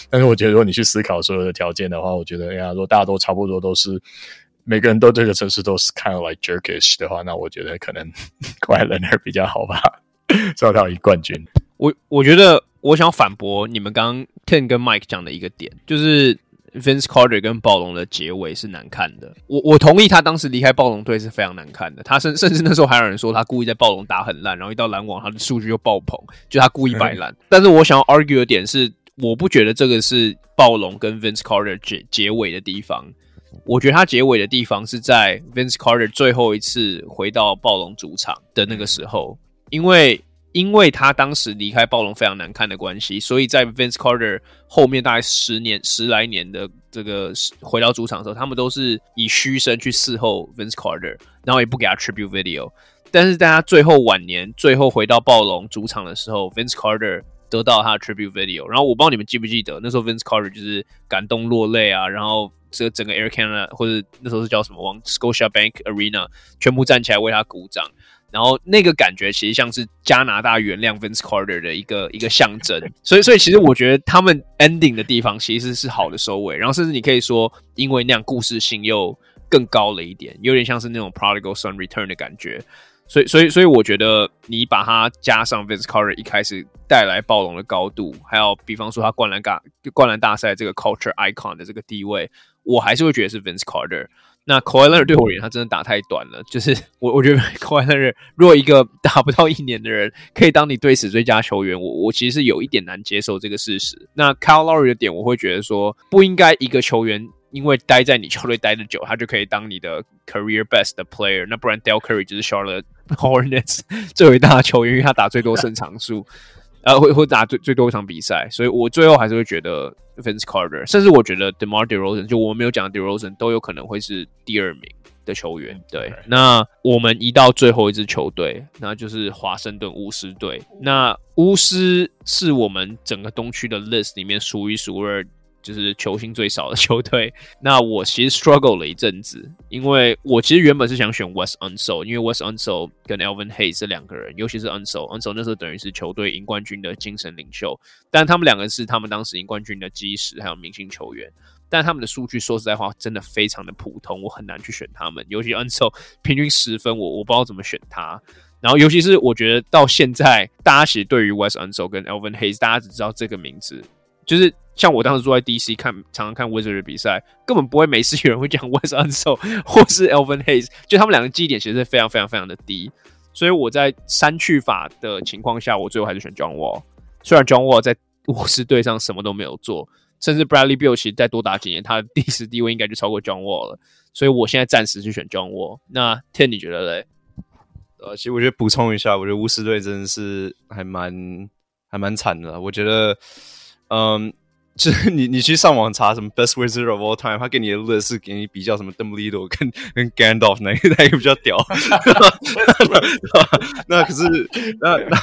但是我觉得如果你去思考所有的条件的话，我觉得哎呀，如果大家都差不多都是每个人都这个城市都是 kind of like jerkish 的话，那我觉得可能 Kawhi Leonard 比较好吧，至少他有一冠军。我我觉得我想反驳你们刚刚 Ken 跟 Mike 讲的一个点，就是 Vince Carter 跟暴龙的结尾是难看的。我我同意他当时离开暴龙队是非常难看的。他甚甚至那时候还有人说他故意在暴龙打很烂，然后一到篮网他的数据就爆棚，就他故意摆烂。但是我想要 argue 的点是，我不觉得这个是暴龙跟 Vince Carter 结结尾的地方。我觉得他结尾的地方是在 Vince Carter 最后一次回到暴龙主场的那个时候，因为因为他当时离开暴龙非常难看的关系，所以在 Vince Carter 后面大概十年十来年的这个回到主场的时候，他们都是以嘘声去伺候 Vince Carter，然后也不给他 tribute video。但是在他最后晚年，最后回到暴龙主场的时候，Vince Carter 得到他的 tribute video。然后我不知道你们记不记得，那时候 Vince Carter 就是感动落泪啊，然后。这个整个 Air Canada 或者那时候是叫什么？往 Scotiabank Arena 全部站起来为他鼓掌，然后那个感觉其实像是加拿大原谅 Vince Carter 的一个一个象征。所以，所以其实我觉得他们 ending 的地方其实是好的收尾。然后，甚至你可以说，因为那样故事性又更高了一点，有点像是那种 Prodigal Son Return 的感觉。所以，所以，所以我觉得你把它加上 Vince Carter 一开始带来暴龙的高度，还有比方说他灌篮大灌篮大赛这个 culture icon 的这个地位。我还是会觉得是 Vince Carter。那 Kawhi Leonard 对我而言，他真的打太短了。就是 我，我觉得 Kawhi Leonard 如果一个打不到一年的人可以当你队史最佳球员，我我其实是有一点难接受这个事实。那 Kyle Lowry 的点，我会觉得说不应该一个球员因为待在你球队待的久，他就可以当你的 career best 的 player。那不然 Dell Curry 就是 Charlotte Hornets 最伟大的球员，因为他打最多胜场数，呃，会会打最最多一场比赛。所以我最后还是会觉得 Vince Carter，甚至我觉得 DeMar DeRozan，就我们没有讲的 DeRozan 都有可能会是第二名的球员。对，那我们移到最后一支球队，那就是华盛顿巫师队。那巫师是我们整个东区的 list 里面数一数二。就是球星最少的球队。那我其实 struggle 了一阵子，因为我其实原本是想选 Wes Unseld，因为 Wes Unseld 跟 Elvin Hayes 这两个人，尤其是 Unseld，Unseld 那时候等于是球队赢冠军的精神领袖。但他们两个是他们当时赢冠军的基石，还有明星球员。但他们的数据说实在话，真的非常的普通，我很难去选他们。尤其 Unsel 平均十分，我我不知道怎么选他。然后尤其是我觉得到现在，大家其实对于 Wes Unseld 跟 Elvin Hayes，大家只知道这个名字。就是像我当时坐在 DC 看，常常看 Wizard 的比赛，根本不会每次有人会讲 Wes Unseld 或是 Elvin Hayes，就他们两个记忆点其实是非常非常非常的低。所以我在删去法的情况下，我最后还是选 John Wall。虽然 John Wall 在巫师队上什么都没有做，甚至 Bradley Beal 其实再多打几年，他的历史地位应该就超过 John Wall 了。所以我现在暂时去选 John Wall。那 Ten 你觉得嘞？呃，其实我觉得补充一下，我觉得巫师队真的是还蛮还蛮惨的。我觉得，嗯。就是你，你去上网查什么 best wizard of all time，他给你的 list 是给你比较什么 Dumbledore 跟 跟 Gandalf 哪一个哪个比较屌？那可是那那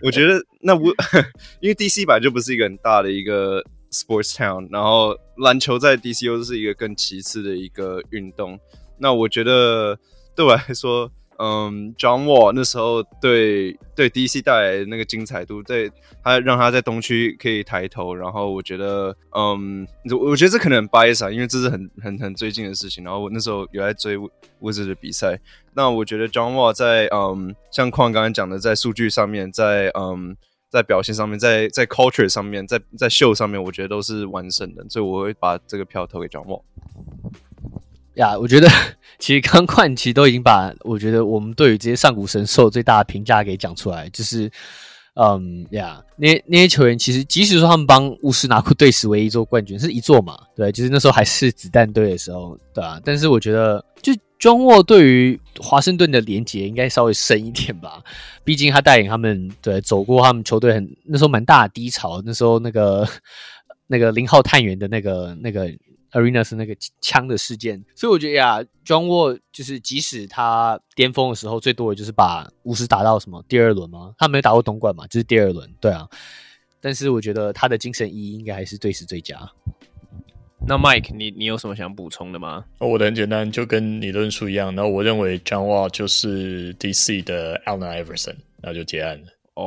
我觉得那我 因为 DC 本来就不是一个很大的一个 sports town，然后篮球在 DC 又是一个更其次的一个运动。那我觉得对我来说。嗯，John Wall 那时候对对 DC 带来的那个精彩度，对他让他在东区可以抬头，然后我觉得，嗯，我我觉得这可能很 bias 啊，因为这是很很很最近的事情。然后我那时候有在追 Wizards 的比赛，那我觉得 John Wall 在嗯，像矿刚刚讲的，在数据上面，在嗯，在表现上面，在在 culture 上面，在在秀上面，我觉得都是完胜的，所以我会把这个票投给 John Wall。呀我觉得 其实刚冠其实都已经把我觉得我们对于这些上古神兽最大的评价给讲出来，就是，嗯呀，那那些球员其实即使说他们帮巫师拿过队史唯一一座冠军，是一座嘛，对，就是那时候还是子弹队的时候，对啊，但是我觉得就 John Wall 对于华盛顿的连结应该稍微深一点吧，毕竟他带领他们对走过他们球队很那时候蛮大的低潮，那时候那个 那个零号探员的那个那个。Arena 是那个枪的事件，所以我觉得呀，John Wall 就是即使他巅峰的时候，最多的就是把巫师打到什么第二轮吗？他没有打过东冠嘛，就是第二轮，对啊。但是我觉得他的精神意义应该还是队史最佳。那 Mike，你你有什么想补充的吗？哦，我的很简单，就跟你论述一样。然后我认为 John Wall 就是 DC 的 Allen Iverson，然后就结案了。哦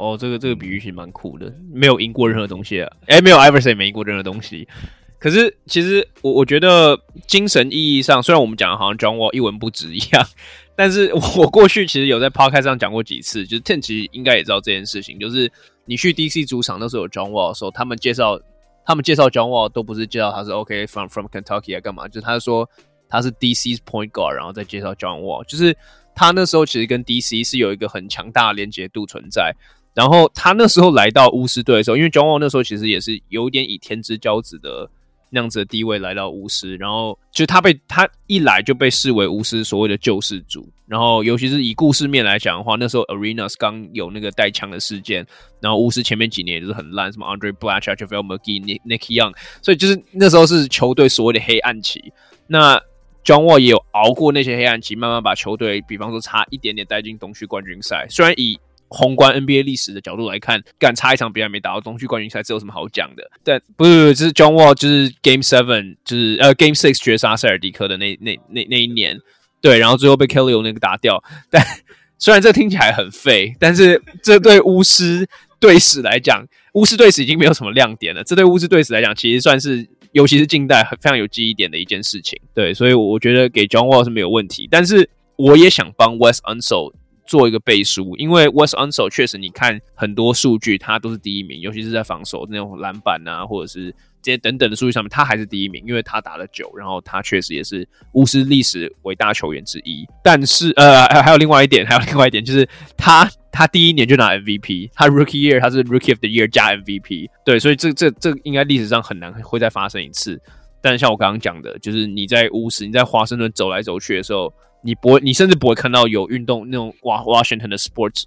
哦，这个这个比喻其实蛮酷的，没有赢过任何东西啊。哎，没有 Iverson 也没赢过任何东西。可是，其实我我觉得精神意义上，虽然我们讲的好像 John Wall 一文不值一样，但是我过去其实有在 Podcast 上讲过几次，就是 Ten 其实应该也知道这件事情，就是你去 DC 主场那时候有 John Wall 的时候，他们介绍他们介绍 John Wall 都不是介绍他是 OK from from Kentucky 啊干嘛，就是他说他是 DC's Point Guard，然后再介绍 John Wall，就是他那时候其实跟 DC 是有一个很强大的连接度存在。然后他那时候来到巫师队的时候，因为 John Wall 那时候其实也是有点以天之骄子的。那样子的地位来到巫师，然后就他被他一来就被视为巫师所谓的救世主，然后尤其是以故事面来讲的话，那时候 Arenas 刚有那个带枪的事件，然后巫师前面几年也是很烂，什么 Andre Blatche、JaVale McGee、Nick Nick Young，所以就是那时候是球队所谓的黑暗期。那 John Wall 也有熬过那些黑暗期，慢慢把球队，比方说差一点点带进东区冠军赛，虽然以宏观 NBA 历史的角度来看，敢差一场比赛没打到东区冠军赛，这有什么好讲的？但不是，不是，就是 John Wall，就是 Game Seven，就是呃 Game Six 绝杀塞尔迪克的那那那那一年，对，然后最后被 Kelly 那个打掉。但虽然这听起来很废，但是这对巫师队史来讲，巫师队史已经没有什么亮点了。这对巫师队史来讲，其实算是，尤其是近代很非常有记忆点的一件事情。对，所以我觉得给 John Wall 是没有问题。但是我也想帮 West Unsold 做一个背书，因为 Wes Unseld 确实，你看很多数据，他都是第一名，尤其是在防守那种篮板啊，或者是这些等等的数据上面，他还是第一名，因为他打了久，然后他确实也是巫师历史伟大球员之一。但是，呃，还有另外一点，还有另外一点，就是他他第一年就拿 MVP，他 Rookie Year 他是 Rookie of the Year 加 MVP，对，所以这这这应该历史上很难会再发生一次。但像我刚刚讲的，就是你在巫师，你在华盛顿走来走去的时候，你不会，你甚至不会看到有运动那种哇 Washington 的 sports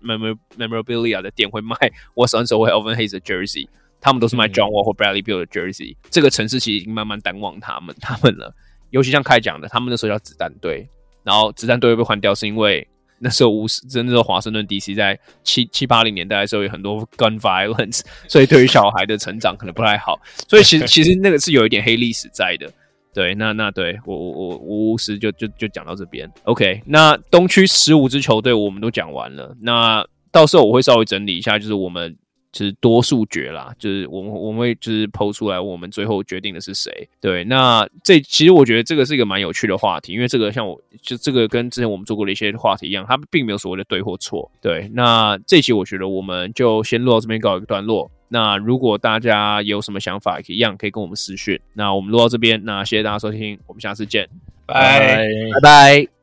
memorabilia 的店会卖 What's on show Elvin Hayes 的 jersey，他们都是卖 John Wall 或 Bradley Beal 的 jersey。这个城市其实已经慢慢淡忘他们他们了。尤其像开讲的，他们那时候叫子弹队，然后子弹队会被换掉，是因为那时候巫师，真的是华盛顿 DC 在七七八零年代的时候有很多 gun violence，所以对于小孩的成长可能不太好。所以其实 其实那个是有一点黑历史在的。对，那那对我我我巫师就就就讲到这边。OK，那东区十五支球队我们都讲完了，那到时候我会稍微整理一下，就是我们。就是多数决啦，就是我们我们会就是抛出来，我们最后决定的是谁？对，那这其实我觉得这个是一个蛮有趣的话题，因为这个像我就这个跟之前我们做过的一些话题一样，它并没有所谓的对或错。对，那这期我觉得我们就先录到这边告一个段落。那如果大家有什么想法，一样可以跟我们私讯。那我们录到这边，那谢谢大家收听，我们下次见，拜拜拜。拜拜。